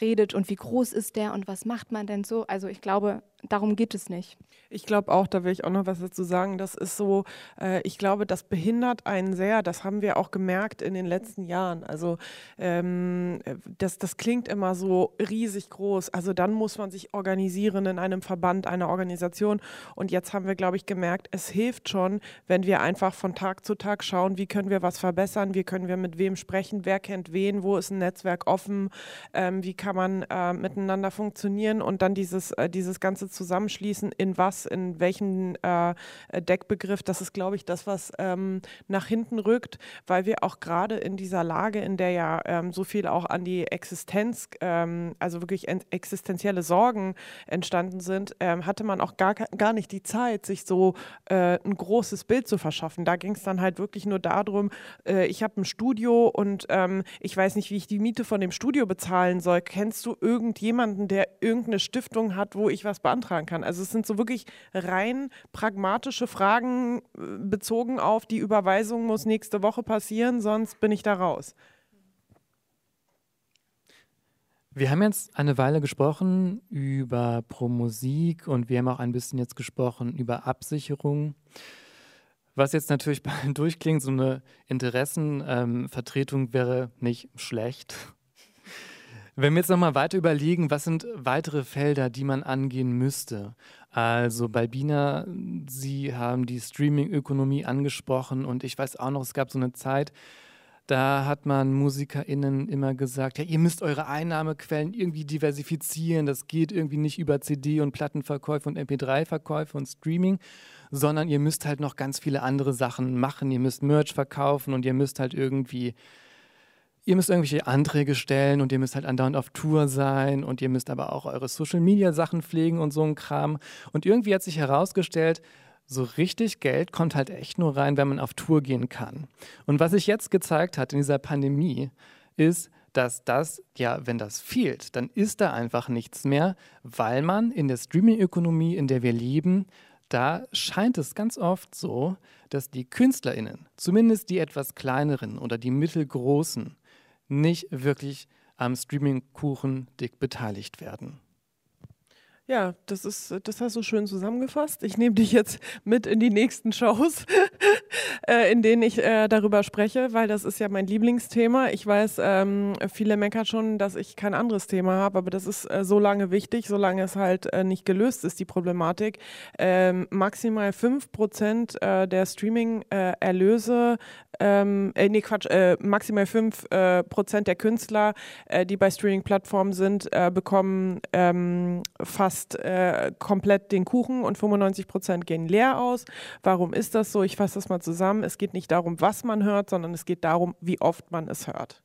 redet und wie groß ist der und was macht man denn so. Also ich glaube, darum geht es nicht. Ich glaube auch, da will ich auch noch was dazu sagen. Das ist so, äh, ich glaube, das behindert einen sehr. Das haben wir auch gemerkt in den letzten Jahren. Also ähm, das, das klingt immer so riesig groß. Also dann muss man sich organisieren in einem Verband, einer Organisation. Und jetzt haben wir, glaube ich, gemerkt, es hilft schon, wenn wir einfach von Tag zu Tag schauen, wie können wir was verbessern, wie können wir mit wem sprechen, wer kennt wen, wo ist ein Netzwerk offen. Äh, ähm, wie kann man äh, miteinander funktionieren und dann dieses, äh, dieses ganze Zusammenschließen in was, in welchen äh, Deckbegriff, das ist, glaube ich, das, was ähm, nach hinten rückt, weil wir auch gerade in dieser Lage, in der ja ähm, so viel auch an die Existenz, ähm, also wirklich existenzielle Sorgen entstanden sind, ähm, hatte man auch gar, gar nicht die Zeit, sich so äh, ein großes Bild zu verschaffen. Da ging es dann halt wirklich nur darum, äh, ich habe ein Studio und ähm, ich weiß nicht, wie ich die Miete von dem Studio bezahlen soll. Kennst du irgendjemanden, der irgendeine Stiftung hat, wo ich was beantragen kann? Also es sind so wirklich rein pragmatische Fragen äh, bezogen auf die Überweisung muss nächste Woche passieren, sonst bin ich da raus. Wir haben jetzt eine Weile gesprochen über Pro-Musik und wir haben auch ein bisschen jetzt gesprochen über Absicherung. Was jetzt natürlich durchklingt, so eine Interessenvertretung ähm, wäre nicht schlecht. Wenn wir jetzt nochmal weiter überlegen, was sind weitere Felder, die man angehen müsste? Also bei Bina, Sie haben die Streaming-Ökonomie angesprochen und ich weiß auch noch, es gab so eine Zeit, da hat man MusikerInnen immer gesagt, ja, ihr müsst eure Einnahmequellen irgendwie diversifizieren. Das geht irgendwie nicht über CD und Plattenverkäufe und MP3-Verkäufe und Streaming, sondern ihr müsst halt noch ganz viele andere Sachen machen. Ihr müsst Merch verkaufen und ihr müsst halt irgendwie, ihr müsst irgendwelche Anträge stellen und ihr müsst halt andauernd auf Tour sein und ihr müsst aber auch eure Social-Media-Sachen pflegen und so ein Kram. Und irgendwie hat sich herausgestellt, so richtig Geld kommt halt echt nur rein, wenn man auf Tour gehen kann. Und was sich jetzt gezeigt hat in dieser Pandemie, ist, dass das, ja, wenn das fehlt, dann ist da einfach nichts mehr, weil man in der Streaming-Ökonomie, in der wir leben, da scheint es ganz oft so, dass die KünstlerInnen, zumindest die etwas kleineren oder die mittelgroßen, nicht wirklich am Streaming-Kuchen dick beteiligt werden. Ja, das ist, das hast du schön zusammengefasst. Ich nehme dich jetzt mit in die nächsten Shows, äh, in denen ich äh, darüber spreche, weil das ist ja mein Lieblingsthema. Ich weiß, ähm, viele meckern schon, dass ich kein anderes Thema habe, aber das ist äh, so lange wichtig, solange es halt äh, nicht gelöst ist, die Problematik. Ähm, maximal 5% äh, der Streaming-Erlöse, ähm, äh, nee, Quatsch, maximal 5% der Künstler, die bei Streaming-Plattformen sind, bekommen ähm, fast fast äh, komplett den Kuchen und 95 Prozent gehen leer aus. Warum ist das so? Ich fasse das mal zusammen. Es geht nicht darum, was man hört, sondern es geht darum, wie oft man es hört.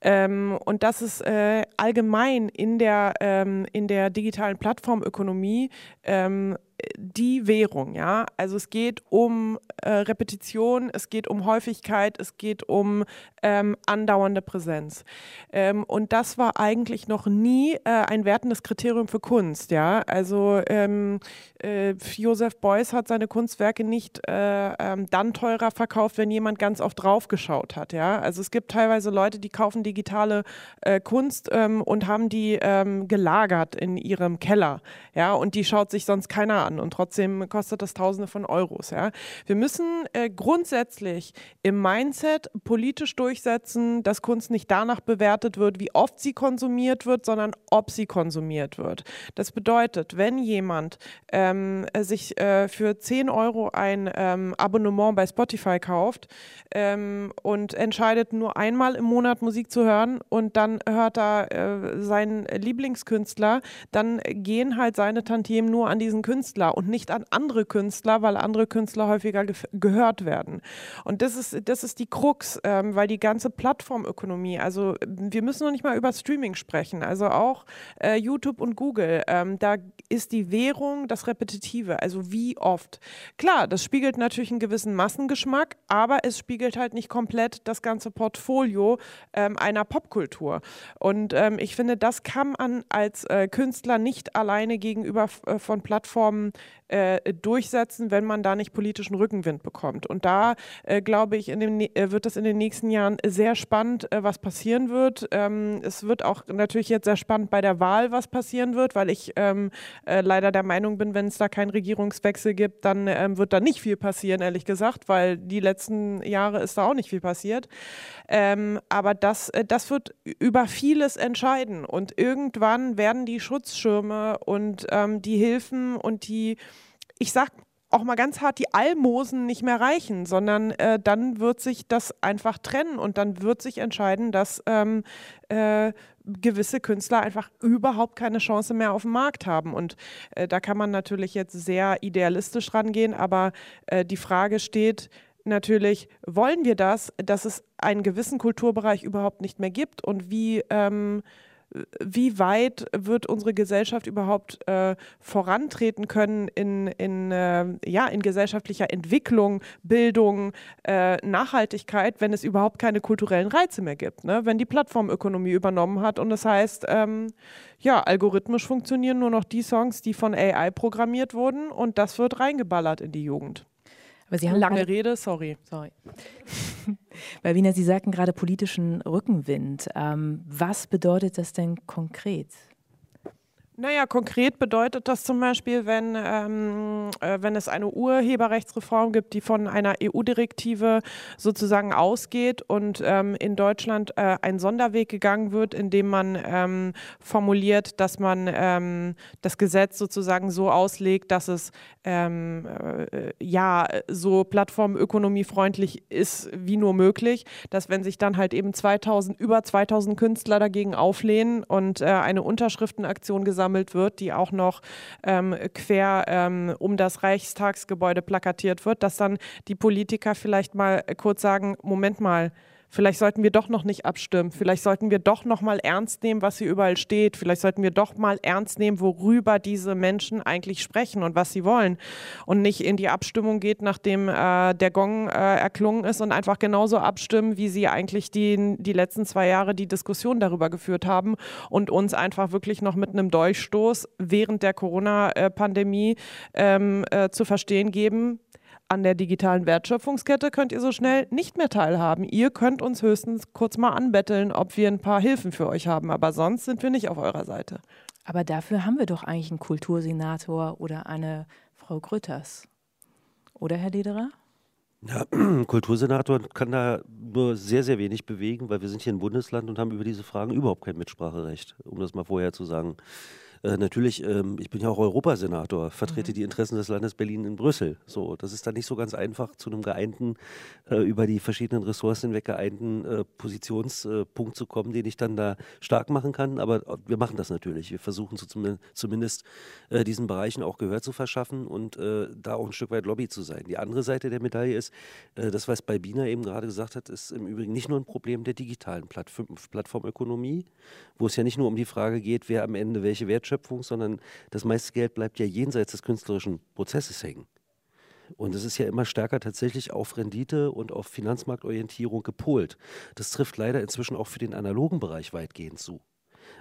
Ähm, und das ist äh, allgemein in der, ähm, in der digitalen Plattformökonomie ähm, die Währung, ja. Also es geht um äh, Repetition, es geht um Häufigkeit, es geht um ähm, andauernde Präsenz. Ähm, und das war eigentlich noch nie äh, ein wertendes Kriterium für Kunst, ja. Also ähm, äh, Joseph Beuys hat seine Kunstwerke nicht äh, ähm, dann teurer verkauft, wenn jemand ganz oft draufgeschaut hat, ja. Also es gibt teilweise Leute, die kaufen digitale äh, Kunst ähm, und haben die ähm, gelagert in ihrem Keller, ja. Und die schaut sich sonst keiner an und trotzdem kostet das Tausende von Euros. Ja. Wir müssen äh, grundsätzlich im Mindset politisch durchsetzen, dass Kunst nicht danach bewertet wird, wie oft sie konsumiert wird, sondern ob sie konsumiert wird. Das bedeutet, wenn jemand ähm, sich äh, für 10 Euro ein ähm, Abonnement bei Spotify kauft ähm, und entscheidet, nur einmal im Monat Musik zu hören und dann hört er äh, seinen Lieblingskünstler, dann gehen halt seine Tantiemen nur an diesen Künstler Künstler und nicht an andere Künstler, weil andere Künstler häufiger ge gehört werden. Und das ist, das ist die Krux, ähm, weil die ganze Plattformökonomie, also wir müssen noch nicht mal über Streaming sprechen, also auch äh, YouTube und Google, ähm, da ist die Währung das Repetitive, also wie oft. Klar, das spiegelt natürlich einen gewissen Massengeschmack, aber es spiegelt halt nicht komplett das ganze Portfolio ähm, einer Popkultur. Und ähm, ich finde, das kann man als äh, Künstler nicht alleine gegenüber äh, von Plattformen äh, durchsetzen, wenn man da nicht politischen Rückenwind bekommt. Und da äh, glaube ich, dem, äh, wird es in den nächsten Jahren sehr spannend, äh, was passieren wird. Ähm, es wird auch natürlich jetzt sehr spannend bei der Wahl, was passieren wird, weil ich ähm, äh, leider der Meinung bin, wenn es da keinen Regierungswechsel gibt, dann ähm, wird da nicht viel passieren, ehrlich gesagt, weil die letzten Jahre ist da auch nicht viel passiert. Ähm, aber das, äh, das wird über vieles entscheiden. Und irgendwann werden die Schutzschirme und ähm, die Hilfen und die, ich sag auch mal ganz hart die Almosen nicht mehr reichen, sondern äh, dann wird sich das einfach trennen und dann wird sich entscheiden, dass ähm, äh, gewisse Künstler einfach überhaupt keine Chance mehr auf dem Markt haben. Und äh, da kann man natürlich jetzt sehr idealistisch rangehen, aber äh, die Frage steht, natürlich, wollen wir das, dass es einen gewissen Kulturbereich überhaupt nicht mehr gibt und wie ähm, wie weit wird unsere Gesellschaft überhaupt äh, vorantreten können in, in, äh, ja, in gesellschaftlicher Entwicklung, Bildung, äh, Nachhaltigkeit, wenn es überhaupt keine kulturellen Reize mehr gibt, ne? wenn die Plattformökonomie übernommen hat und das heißt, ähm, ja, algorithmisch funktionieren nur noch die Songs, die von AI programmiert wurden und das wird reingeballert in die Jugend. Aber Sie haben Lange Rede, sorry. Sorry. Weil Wiener, Sie sagten gerade politischen Rückenwind. Ähm, was bedeutet das denn konkret? Naja, konkret bedeutet das zum Beispiel, wenn, ähm, äh, wenn es eine Urheberrechtsreform gibt, die von einer EU-Direktive sozusagen ausgeht und ähm, in Deutschland äh, ein Sonderweg gegangen wird, indem man ähm, formuliert, dass man ähm, das Gesetz sozusagen so auslegt, dass es ähm, äh, ja so plattformökonomiefreundlich ist wie nur möglich, dass wenn sich dann halt eben 2000, über 2000 Künstler dagegen auflehnen und äh, eine Unterschriftenaktion gesammelt gesammelt wird, die auch noch ähm, quer ähm, um das Reichstagsgebäude plakatiert wird, dass dann die Politiker vielleicht mal kurz sagen, Moment mal, Vielleicht sollten wir doch noch nicht abstimmen. Vielleicht sollten wir doch noch mal ernst nehmen, was hier überall steht. Vielleicht sollten wir doch mal ernst nehmen, worüber diese Menschen eigentlich sprechen und was sie wollen. Und nicht in die Abstimmung geht, nachdem äh, der Gong äh, erklungen ist und einfach genauso abstimmen, wie sie eigentlich die, die letzten zwei Jahre die Diskussion darüber geführt haben und uns einfach wirklich noch mit einem Durchstoß während der Corona-Pandemie ähm, äh, zu verstehen geben, an der digitalen Wertschöpfungskette könnt ihr so schnell nicht mehr teilhaben. Ihr könnt uns höchstens kurz mal anbetteln, ob wir ein paar Hilfen für euch haben, aber sonst sind wir nicht auf eurer Seite. Aber dafür haben wir doch eigentlich einen Kultursenator oder eine Frau Grütters. Oder, Herr Lederer? Ja, Kultursenator kann da nur sehr, sehr wenig bewegen, weil wir sind hier ein Bundesland und haben über diese Fragen überhaupt kein Mitspracherecht, um das mal vorher zu sagen. Äh, natürlich, ähm, ich bin ja auch Europasenator, vertrete mhm. die Interessen des Landes Berlin in Brüssel. So, das ist dann nicht so ganz einfach, zu einem geeinten, äh, über die verschiedenen Ressourcen hinweg geeinten äh, Positionspunkt zu kommen, den ich dann da stark machen kann. Aber äh, wir machen das natürlich. Wir versuchen so zum, zumindest äh, diesen Bereichen auch Gehör zu verschaffen und äh, da auch ein Stück weit Lobby zu sein. Die andere Seite der Medaille ist, das, was Balbina eben gerade gesagt hat, ist im Übrigen nicht nur ein Problem der digitalen Plattform Plattformökonomie, wo es ja nicht nur um die Frage geht, wer am Ende welche Werte Wertschöpfung, sondern das meiste Geld bleibt ja jenseits des künstlerischen Prozesses hängen. Und es ist ja immer stärker tatsächlich auf Rendite und auf Finanzmarktorientierung gepolt. Das trifft leider inzwischen auch für den analogen Bereich weitgehend zu.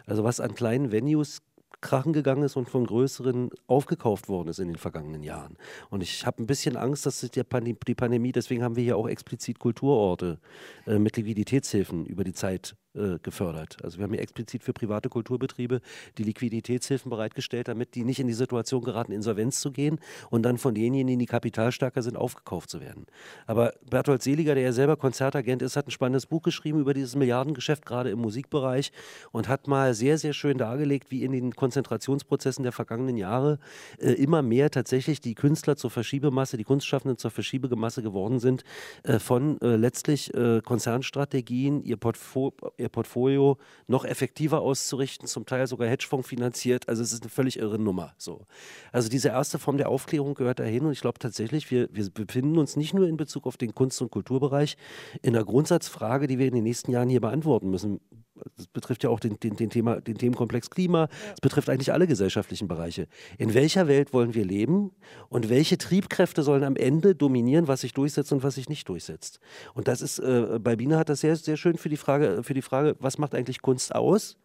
Also was an kleinen Venues krachen gegangen ist und von größeren aufgekauft worden ist in den vergangenen Jahren. Und ich habe ein bisschen Angst, dass die, Pandemie, deswegen haben wir hier auch explizit Kulturorte äh, mit Liquiditätshilfen über die Zeit äh, gefördert. Also wir haben hier explizit für private Kulturbetriebe die Liquiditätshilfen bereitgestellt, damit die nicht in die Situation geraten, Insolvenz zu gehen und dann von denjenigen, die kapitalstärker sind, aufgekauft zu werden. Aber Berthold Seliger, der ja selber Konzertagent ist, hat ein spannendes Buch geschrieben über dieses Milliardengeschäft, gerade im Musikbereich und hat mal sehr, sehr schön dargelegt, wie in den Konzentrationsprozessen der vergangenen Jahre äh, immer mehr tatsächlich die Künstler zur Verschiebemasse, die Kunstschaffenden zur Verschiebemasse geworden sind äh, von äh, letztlich äh, Konzernstrategien, ihr Portfolio ihr Portfolio noch effektiver auszurichten, zum Teil sogar Hedgefonds finanziert. Also es ist eine völlig irre Nummer. So. Also diese erste Form der Aufklärung gehört dahin und ich glaube tatsächlich, wir, wir befinden uns nicht nur in Bezug auf den Kunst- und Kulturbereich in einer Grundsatzfrage, die wir in den nächsten Jahren hier beantworten müssen. Das betrifft ja auch den, den, den, Thema, den Themenkomplex Klima. Es betrifft eigentlich alle gesellschaftlichen Bereiche. In welcher Welt wollen wir leben und welche Triebkräfte sollen am Ende dominieren, was sich durchsetzt und was sich nicht durchsetzt? Und das ist, äh, bei Bina hat das sehr, sehr schön für die Frage, für die Frage, was macht eigentlich Kunst aus?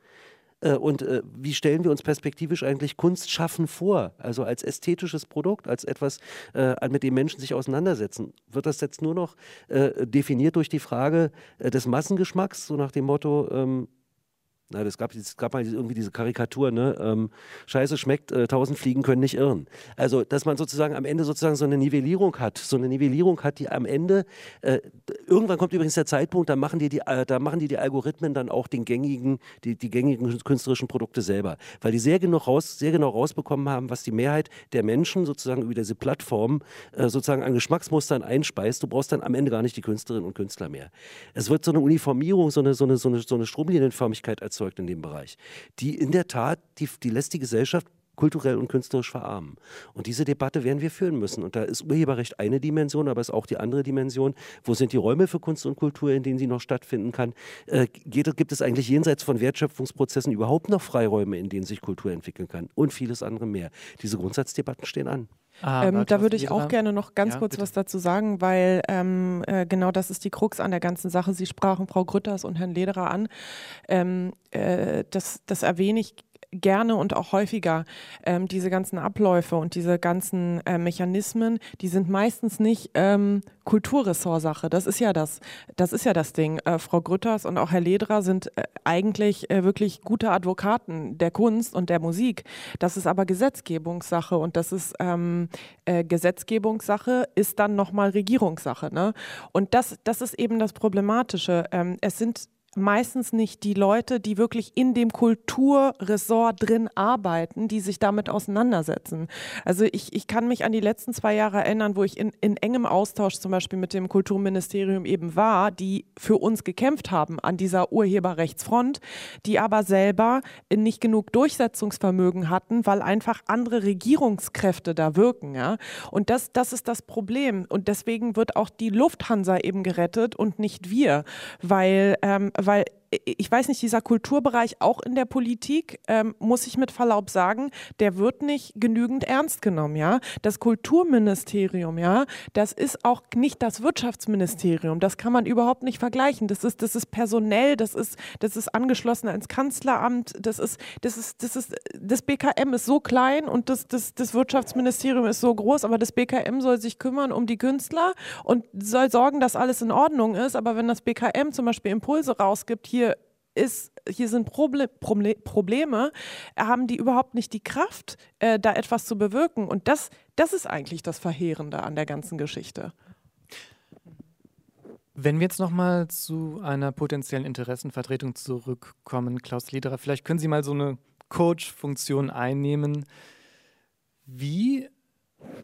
Äh, und äh, wie stellen wir uns perspektivisch eigentlich Kunst schaffen vor? Also als ästhetisches Produkt, als etwas, äh, mit dem Menschen sich auseinandersetzen. Wird das jetzt nur noch definiert durch die Frage des Massengeschmacks, so nach dem Motto, ähm, Na, das gab, es gab mal irgendwie diese Karikatur, ne? Ähm, Scheiße schmeckt, äh, tausend Fliegen können nicht irren. Also, dass man sozusagen am Ende sozusagen so eine Nivellierung hat, so eine Nivellierung hat, die am Ende, äh, irgendwann kommt übrigens der Zeitpunkt, da machen die die, äh, da machen die, die Algorithmen dann auch den gängigen, die, die gängigen künstlerischen Produkte selber, weil die sehr genau, raus, sehr genau rausbekommen haben, was die Mehrheit der Menschen sozusagen über diese Plattform äh, sozusagen an Geschmacksmustern einspeist. Du brauchst dann am Ende gar nicht die Künstlerinnen und Künstler mehr. Es wird so eine Uniformierung, so eine, so eine, so eine, so eine Stromlinienförmigkeit erzeugt erzeugt in dem Bereich, die in der Tat, die, die lässt die Gesellschaft kulturell und künstlerisch verarmen. Und diese Debatte werden wir führen müssen. Und da ist Urheberrecht eine Dimension, aber es ist auch die andere Dimension. Wo sind die Räume für Kunst und Kultur, in denen sie noch stattfinden kann? Äh, gibt es eigentlich jenseits von Wertschöpfungsprozessen überhaupt noch Freiräume, in denen sich Kultur entwickeln kann? Und vieles andere mehr. Diese Grundsatzdebatten stehen an. Ah, ähm, da würde ich auch gerne noch ganz ja, kurz bitte. was dazu sagen, weil ähm, äh, genau das ist die Krux an der ganzen Sache. Sie sprachen Frau Grütters und Herrn Lederer an. Ähm, äh, das, das erwähne ich gerne und auch häufiger ähm, diese ganzen Abläufe und diese ganzen äh, Mechanismen, die sind meistens nicht ähm, Kulturressortsache. Das ist ja das, das ist ja das Ding. Äh, Frau Grütters und auch Herr Lederer sind äh, eigentlich äh, wirklich gute Advokaten der Kunst und der Musik. Das ist aber Gesetzgebungssache und das ist ähm, äh, Gesetzgebungssache ist dann nochmal Regierungssache. Ne? Und das, das ist eben das Problematische. Ähm, es sind meistens nicht die Leute, die wirklich in dem Kulturressort drin arbeiten, die sich damit auseinandersetzen. Also ich, ich kann mich an die letzten zwei Jahre erinnern, wo ich in, in engem Austausch zum Beispiel mit dem Kulturministerium eben war, die für uns gekämpft haben an dieser Urheberrechtsfront, die aber selber nicht genug Durchsetzungsvermögen hatten, weil einfach andere Regierungskräfte da wirken. Ja? Und das, das ist das Problem. Und deswegen wird auch die Lufthansa eben gerettet und nicht wir, weil ähm, weil ich weiß nicht, dieser Kulturbereich auch in der Politik, ähm, muss ich mit Verlaub sagen, der wird nicht genügend ernst genommen, ja. Das Kulturministerium, ja, das ist auch nicht das Wirtschaftsministerium. Das kann man überhaupt nicht vergleichen. Das ist, das ist personell, das ist, das ist angeschlossen ans Kanzleramt, das ist, das ist, das ist, das BKM ist so klein und das, das, das Wirtschaftsministerium ist so groß, aber das BKM soll sich kümmern um die Künstler und soll sorgen, dass alles in Ordnung ist. Aber wenn das BKM zum Beispiel Impulse rausgibt, hier ist, hier sind Proble Proble Probleme, haben die überhaupt nicht die Kraft, äh, da etwas zu bewirken. Und das, das ist eigentlich das Verheerende an der ganzen Geschichte. Wenn wir jetzt nochmal zu einer potenziellen Interessenvertretung zurückkommen, Klaus Lederer, vielleicht können Sie mal so eine Coach-Funktion einnehmen. Wie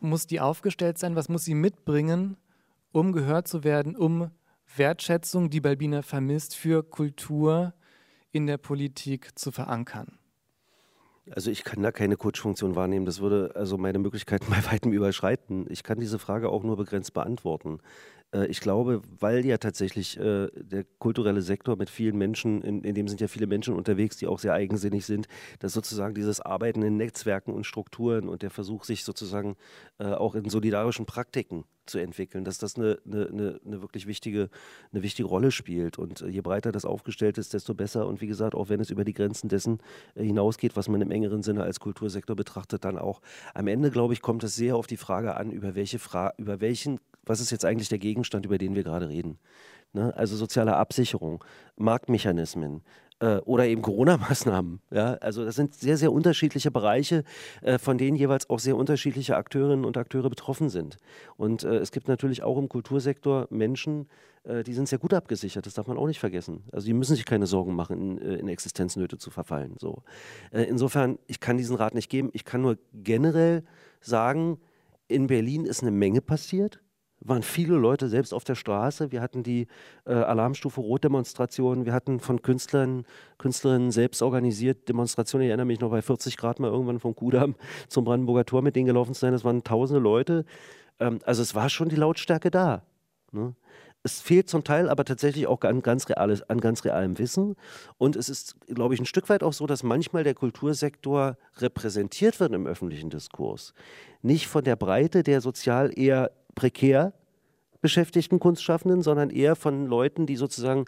muss die aufgestellt sein? Was muss sie mitbringen, um gehört zu werden, um Wertschätzung, die Balbina vermisst, für Kultur in der Politik zu verankern? Also ich kann da keine Coach-Funktion wahrnehmen. Das würde also meine Möglichkeiten bei weitem überschreiten. Ich kann diese Frage auch nur begrenzt beantworten. Äh, ich glaube, weil ja tatsächlich äh, der kulturelle Sektor mit vielen Menschen, in, in, dem sind ja viele Menschen unterwegs, die auch sehr eigensinnig sind, dass sozusagen dieses Arbeiten in Netzwerken und Strukturen und der Versuch, sich sozusagen äh, auch in solidarischen Praktiken zu entwickeln, dass das eine, eine, eine, wirklich wichtige, eine wichtige Rolle spielt. Und je breiter das aufgestellt ist, desto besser. Und wie gesagt, auch wenn es über die Grenzen dessen hinausgeht, was man im engeren Sinne als Kultursektor betrachtet, dann auch. Am Ende, glaube ich, kommt es sehr auf die Frage an, über welche Fra über welchen was ist jetzt eigentlich der Gegenstand, über den wir gerade reden? Ne? Also soziale Absicherung, Marktmechanismen, äh, oder eben Corona-Maßnahmen. Ja? Also das sind sehr, sehr unterschiedliche Bereiche, äh, von denen jeweils auch sehr unterschiedliche Akteurinnen und Akteure betroffen sind. Und äh, es gibt natürlich auch im Kultursektor Menschen, die sind sehr gut abgesichert, das darf man auch nicht vergessen. Also die müssen sich keine Sorgen machen, in, in Existenznöte zu verfallen. So. Insofern, ich kann diesen Rat nicht geben. Ich kann nur generell sagen, in Berlin ist eine Menge passiert waren viele Leute selbst auf der Straße. Wir hatten die äh, Alarmstufe Rot-Demonstrationen. Wir hatten von Künstlern, Künstlerinnen selbst organisiert Demonstrationen. Ich erinnere mich noch bei 40 Grad mal irgendwann vom Kudamm zum Brandenburger Tor mit denen gelaufen zu sein. Das waren tausende Leute. Ähm, also es war schon die Lautstärke da. Ne? Es fehlt zum Teil aber tatsächlich auch an ganz, reales, an ganz realem Wissen. Und es ist, glaube ich, ein Stück weit auch so, dass manchmal der Kultursektor repräsentiert wird im öffentlichen Diskurs. Nicht von der Breite der sozial eher prekär beschäftigten Kunstschaffenden, sondern eher von Leuten, die sozusagen,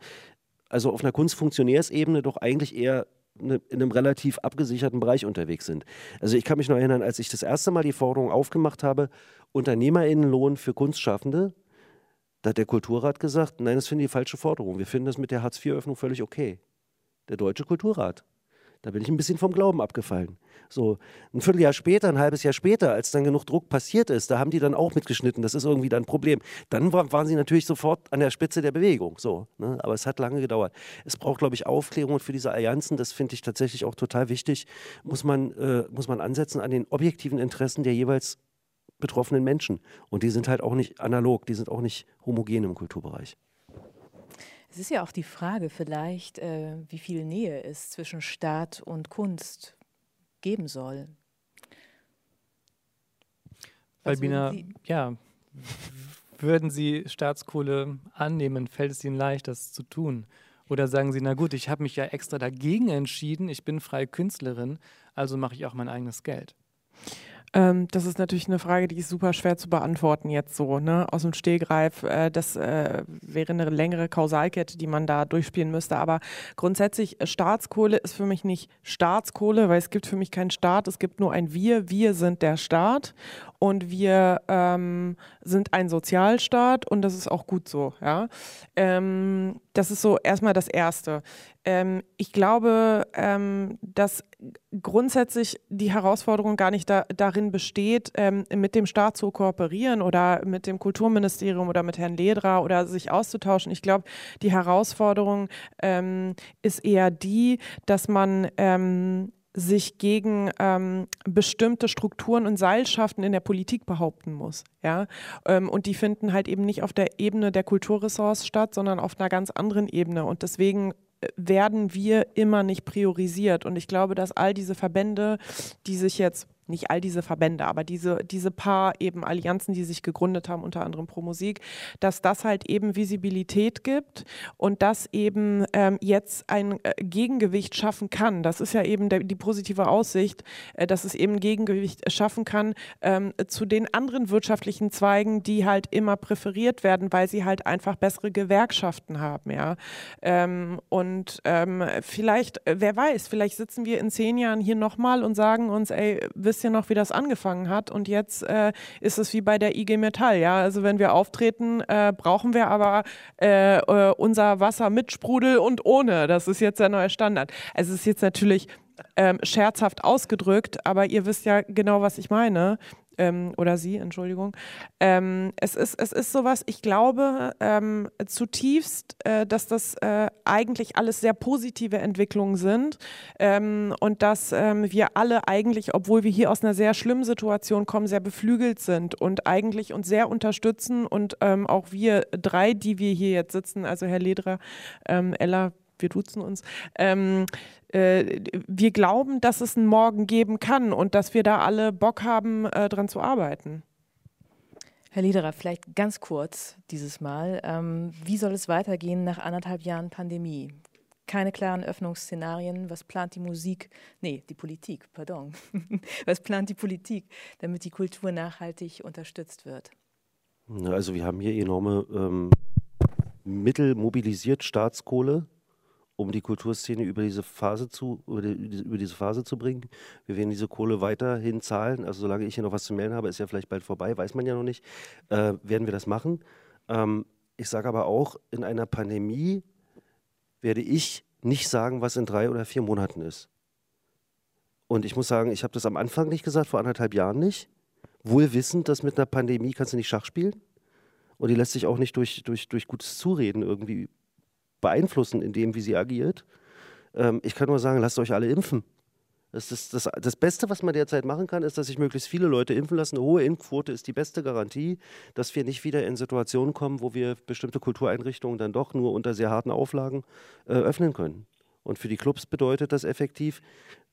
also auf einer Kunstfunktionärsebene doch eigentlich eher in einem relativ abgesicherten Bereich unterwegs sind. Also ich kann mich noch erinnern, als ich das erste Mal die Forderung aufgemacht habe, Unternehmerinnenlohn für Kunstschaffende, da hat der Kulturrat gesagt, nein, das finde ich die falsche Forderung. Wir finden das mit der Hartz-IV-Öffnung völlig okay. Der Deutsche Kulturrat. Da bin ich ein bisschen vom Glauben abgefallen. So ein Vierteljahr später, ein halbes Jahr später, als dann genug Druck passiert ist, da haben die dann auch mitgeschnitten. Das ist irgendwie dann ein Problem. Dann war, waren sie natürlich sofort an der Spitze der Bewegung. So, ne? Aber es hat lange gedauert. Es braucht, glaube ich, Aufklärung für diese Allianzen, das finde ich tatsächlich auch total wichtig, muss man, äh, muss man ansetzen an den objektiven Interessen der jeweils betroffenen Menschen. Und die sind halt auch nicht analog, die sind auch nicht homogen im Kulturbereich. Es ist ja auch die Frage vielleicht, äh, wie viel Nähe es zwischen Staat und Kunst geben soll. Albina, ja, würden Sie Staatskohle annehmen? Fällt es Ihnen leicht, das zu tun? Oder sagen Sie, na gut, ich habe mich ja extra dagegen entschieden, ich bin freie Künstlerin, also mache ich auch mein eigenes Geld? Ähm, das ist natürlich eine Frage, die ist super schwer zu beantworten jetzt so, ne, aus dem Stehgreif. Äh, das äh, wäre eine längere Kausalkette, die man da durchspielen müsste. Aber grundsätzlich, äh, Staatskohle ist für mich nicht Staatskohle, weil es gibt für mich keinen Staat, es gibt nur ein Wir. Wir sind der Staat und wir ähm, sind ein Sozialstaat und das ist auch gut so. Ja? Ähm, das ist so erstmal das Erste. Ähm, ich glaube, ähm, dass grundsätzlich die Herausforderung gar nicht da, darin besteht, ähm, mit dem Staat zu kooperieren oder mit dem Kulturministerium oder mit Herrn Ledra oder sich auszutauschen. Ich glaube, die Herausforderung ähm, ist eher die, dass man sich gegen ähm, bestimmte Strukturen und Seilschaften in der Politik behaupten muss. Ja? Ähm, und die finden halt eben nicht auf der Ebene der Kulturressorts statt, sondern auf einer ganz anderen Ebene. Und deswegen äh, werden wir immer nicht priorisiert. Und ich glaube, dass all diese Verbände, die sich jetzt nicht all diese Verbände, aber diese, diese paar eben Allianzen, die sich gegründet haben, unter anderem Pro Musik, dass das halt eben Visibilität gibt und das eben ähm, jetzt ein äh, Gegengewicht schaffen kann. Das ist ja eben der, die positive Aussicht, äh, dass es eben Gegengewicht schaffen kann ähm, zu den anderen wirtschaftlichen Zweigen, die halt immer präferiert werden, weil sie halt einfach bessere Gewerkschaften haben, ja. Ähm, und ähm, vielleicht, äh, wer weiß, vielleicht sitzen wir in zehn Jahren hier nochmal und sagen uns, ey, wisst ihr noch, wie das angefangen hat. Und jetzt äh, ist es wie bei der IG Metall. Ja? Also wenn wir auftreten, äh, brauchen wir aber äh, äh, unser Wasser mit Sprudel und ohne. Das ist jetzt der neue Standard. Es ist jetzt natürlich ähm, scherzhaft ausgedrückt, aber ihr wisst ja genau, was ich meine ähm, oder sie, Entschuldigung. Ähm, es, ist, es ist sowas, ich glaube ähm, zutiefst, äh, dass das äh, eigentlich alles sehr positive Entwicklungen sind ähm, und dass ähm, wir alle eigentlich, obwohl wir hier aus einer sehr schlimmen Situation kommen, sehr beflügelt sind und eigentlich uns sehr unterstützen und ähm, auch wir drei, die wir hier jetzt sitzen, also Herr Ledra, Ella, wir duzen uns, ähm, äh, wir glauben, dass es einen Morgen geben kann und dass wir da alle Bock haben, äh, dran zu arbeiten. Herr Lederer, vielleicht ganz kurz dieses Mal. Ähm, wie soll es weitergehen nach anderthalb Jahren Pandemie? Keine klaren Öffnungsszenarien. Was plant die Musik? Nee, die Politik, pardon. Was plant die Politik, damit die Kultur nachhaltig unterstützt wird? Also wir haben hier enorme ähm, Mittel mobilisiert, Staatskohle, um die Kulturszene über diese Phase zu, über, die, über, diese Phase zu bringen. Wir werden diese Kohle weiterhin zahlen. Also solange ich hier noch was zu melden habe, ist ja vielleicht bald vorbei, weiß man ja noch nicht, äh, werden wir das machen. Ähm, ich sage aber auch, in einer Pandemie werde ich nicht sagen, was in drei oder vier Monaten ist. Und ich muss sagen, ich habe das am Anfang nicht gesagt, vor anderthalb Jahren nicht. Wohl wissend, dass mit einer Pandemie kannst du nicht Schach spielen. Und die lässt sich auch nicht durch, durch, durch gutes Zureden irgendwie beeinflussen in dem, wie sie agiert. Ähm, ich kann nur sagen, lasst euch alle impfen. Das, ist das, das Beste, was man derzeit machen kann, ist, dass sich möglichst viele Leute impfen lassen. Eine hohe Impfquote ist die beste Garantie, dass wir nicht wieder in Situationen kommen, wo wir bestimmte Kultureinrichtungen dann doch nur unter sehr harten Auflagen äh, öffnen können. Und für die Clubs bedeutet das effektiv,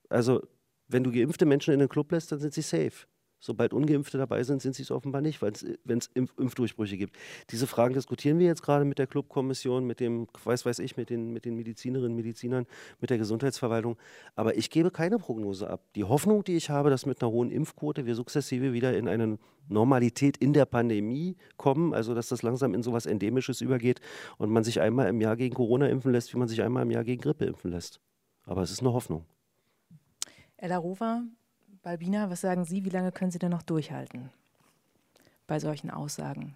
also wenn du geimpfte Menschen in den Club lässt, dann sind sie safe. Sobald Ungeimpfte dabei sind, sind sie es offenbar nicht, wenn es Impf Impfdurchbrüche gibt. Diese Fragen diskutieren wir jetzt gerade mit der Clubkommission, mit dem, weiß weiß ich, mit den, mit den Medizinerinnen, Medizinern, mit der Gesundheitsverwaltung. Aber ich gebe keine Prognose ab. Die Hoffnung, die ich habe, dass mit einer hohen Impfquote wir sukzessive wieder in eine Normalität in der Pandemie kommen, also dass das langsam in so etwas Endemisches übergeht und man sich einmal im Jahr gegen Corona impfen lässt, wie man sich einmal im Jahr gegen Grippe impfen lässt. Aber es ist eine Hoffnung. Ella Rover, Balbina, was sagen Sie, wie lange können Sie denn noch durchhalten bei solchen Aussagen?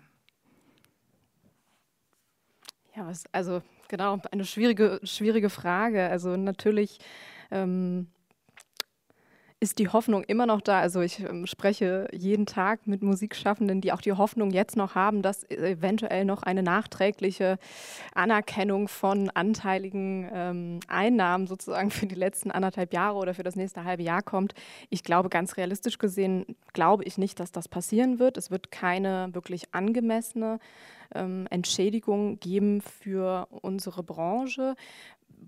Ja, was, also genau, eine schwierige, schwierige Frage. Also natürlich ähm, ist die Hoffnung immer noch da. Also ich ähm, spreche jeden Tag mit Musikschaffenden, die auch die Hoffnung jetzt noch haben, dass eventuell noch eine nachträgliche Anerkennung von anteiligen ähm, Einnahmen sozusagen für die letzten anderthalb Jahre oder für das nächste halbe Jahr kommt. Ich glaube, ganz realistisch gesehen, glaube ich nicht, dass das passieren wird. Es wird keine wirklich angemessene ähm, Entschädigung geben für unsere Branche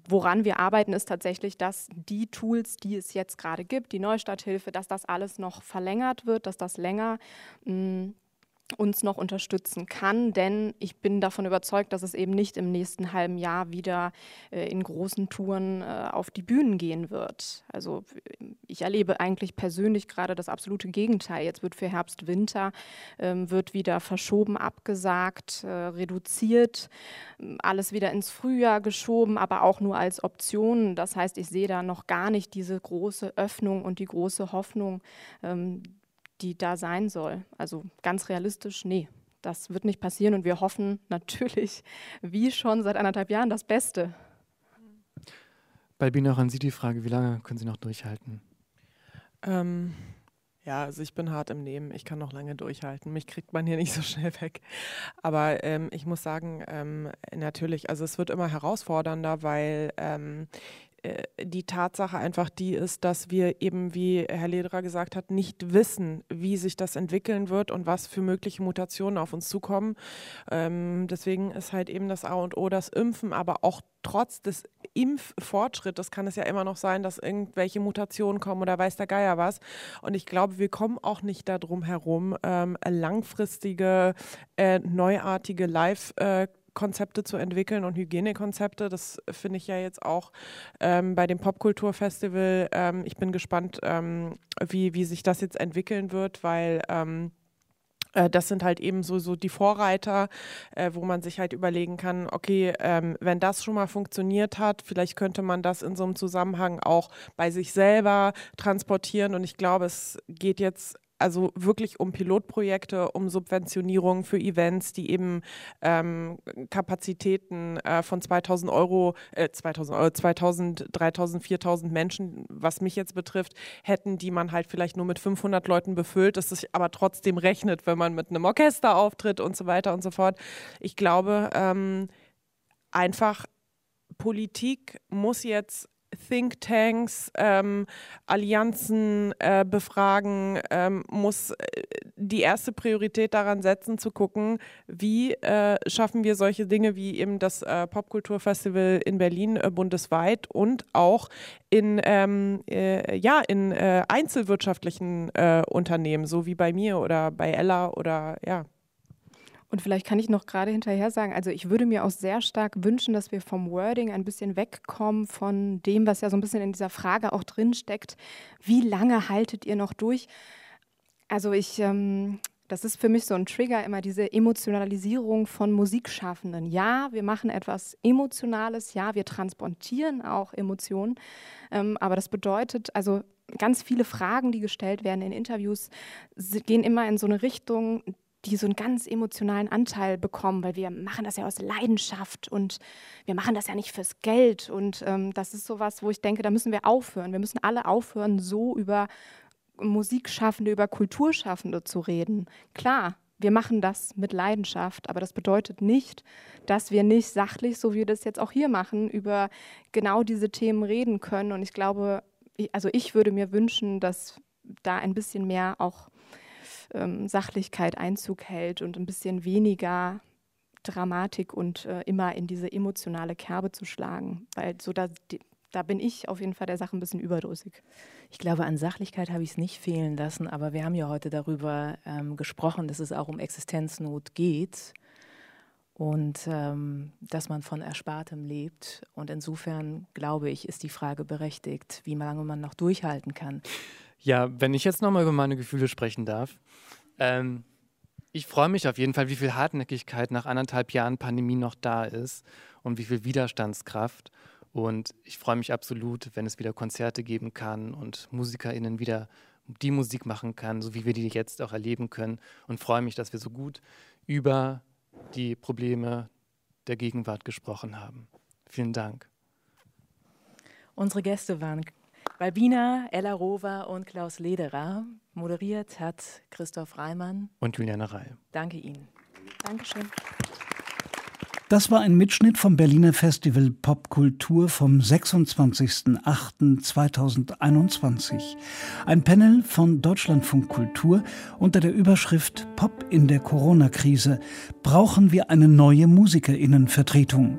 woran wir arbeiten, ist tatsächlich, dass die Tools, die es jetzt gerade gibt, die Neustarthilfe, dass das alles noch verlängert wird, dass das länger mh, mm, uns noch unterstützen kann, denn ich bin davon überzeugt, dass es eben nicht im nächsten halben Jahr wieder äh, in großen Touren äh, auf die Bühnen gehen wird. Also ich erlebe eigentlich persönlich gerade das absolute Gegenteil. Jetzt wird für Herbst, Winter ähm, wird wieder verschoben, abgesagt, äh, reduziert, alles wieder ins Frühjahr geschoben, aber auch nur als Option. Das heißt, ich sehe da noch gar nicht diese große Öffnung und die große Hoffnung, ähm, die da sein soll. Also ganz realistisch, nee, das wird nicht passieren und wir hoffen natürlich, wie schon seit anderthalb Jahren, das Beste. Balbina, auch an Sie die Frage, wie lange können Sie noch durchhalten? Ähm, ja, also ich bin hart im Nehmen. Ich kann noch lange durchhalten. Mich kriegt man hier nicht so schnell weg. Aber ähm, ich muss sagen, ähm, natürlich, also es wird immer herausfordernder, weil ähm, äh, die Tatsache einfach die ist, dass wir eben, wie Herr Lederer gesagt hat, nicht wissen, wie sich das entwickeln wird und was für mögliche Mutationen auf uns zukommen. Ähm, deswegen ist halt eben das A und O das Impfen, aber auch trotz des Impffortschrittes kann es ja immer noch sein, dass irgendwelche Mutationen kommen oder weiß der Geier was. Und ich glaube, wir kommen auch nicht darum herum, ähm, langfristige, äh, neuartige Live- äh, Konzepte zu entwickeln und Hygienekonzepte. Das finde ich ja jetzt auch ähm, bei dem Popkulturfestival. Ähm, ich bin gespannt, ähm, wie, wie sich das jetzt entwickeln wird, weil ähm, äh, das sind halt eben so, so die Vorreiter, äh, wo man sich halt überlegen kann, okay, ähm, wenn das schon mal funktioniert hat, vielleicht könnte man das in so einem Zusammenhang auch bei sich selber transportieren. Und ich glaube, es geht jetzt also wirklich um Pilotprojekte, um Subventionierung für Events, die eben ähm, Kapazitäten äh, von 2000 Euro, äh, 2000 Euro, 2000, 3000, 4000 Menschen, was mich jetzt betrifft, hätten, die man halt vielleicht nur mit 500 Leuten befüllt, dass sich aber trotzdem rechnet, wenn man mit einem Orchester auftritt und so weiter und so fort. Ich glaube, ähm, einfach Politik muss jetzt Thinktanks, ähm, Allianzen äh, befragen, ähm, muss äh, die erste Priorität daran setzen, zu gucken, wie äh, schaffen wir solche Dinge wie eben das äh, Popkulturfestival in Berlin äh, bundesweit und auch in, ähm, äh, ja, in einzelwirtschaftlichen Unternehmen, so wie bei mir oder bei Ella oder ja. Und vielleicht kann ich noch gerade hinterher sagen, also ich würde mir auch sehr stark wünschen, dass wir vom Wording ein bisschen wegkommen von dem, was ja so ein bisschen in dieser Frage auch drin steckt. Wie lange haltet ihr noch durch? Also ich, ähm, das ist für mich so ein Trigger, immer diese Emotionalisierung von Musikschaffenden. Ja, wir machen etwas Emotionales, ja, wir transportieren auch Emotionen, ähm, aber das bedeutet, also ganz viele Fragen, die gestellt werden in Interviews, gehen immer in so eine Richtung, die so einen ganz emotionalen Anteil bekommen, weil wir machen das ja aus Leidenschaft und wir machen das ja nicht fürs Geld. Und ähm, das ist sowas, wo ich denke, da müssen wir aufhören. Wir müssen alle aufhören, so über Musikschaffende, über Kulturschaffende zu reden. Klar, wir machen das mit Leidenschaft, aber das bedeutet nicht, dass wir nicht sachlich, so wie wir das jetzt auch hier machen, über genau diese Themen reden können. Und ich glaube, also ich würde mir wünschen, dass da ein bisschen mehr auch ähm, Sachlichkeit Einzug hält und ein bisschen weniger Dramatik und äh, immer in diese emotionale Kerbe zu schlagen. Weil so da, da bin ich auf jeden Fall der Sache ein bisschen überdosig. Ich glaube, an Sachlichkeit habe ich es nicht fehlen lassen, aber wir haben ja heute darüber ähm, gesprochen, dass es auch um Existenznot geht und ähm, dass man von Erspartem lebt. Und insofern glaube ich, ist die Frage berechtigt, wie lange man noch durchhalten kann. Ja, wenn ich jetzt nochmal über meine Gefühle sprechen darf. Ähm, ich freue mich auf jeden Fall, wie viel Hartnäckigkeit nach anderthalb Jahren Pandemie noch da ist und wie viel Widerstandskraft. Und ich freue mich absolut, wenn es wieder Konzerte geben kann und MusikerInnen wieder die Musik machen kann, so wie wir die jetzt auch erleben können. Und freue mich, dass wir so gut über die Probleme der Gegenwart gesprochen haben. Vielen Dank. Unsere Gäste waren Balbina, Ella Rover und Klaus Lederer. Moderiert hat Christoph Reimann und Juliane Reil. Danke Ihnen. Dankeschön. Das war ein Mitschnitt vom Berliner Festival Popkultur vom 26.08.2021. Ein Panel von Deutschlandfunk Kultur unter der Überschrift Pop in der Corona-Krise. Brauchen wir eine neue Musikerinnenvertretung?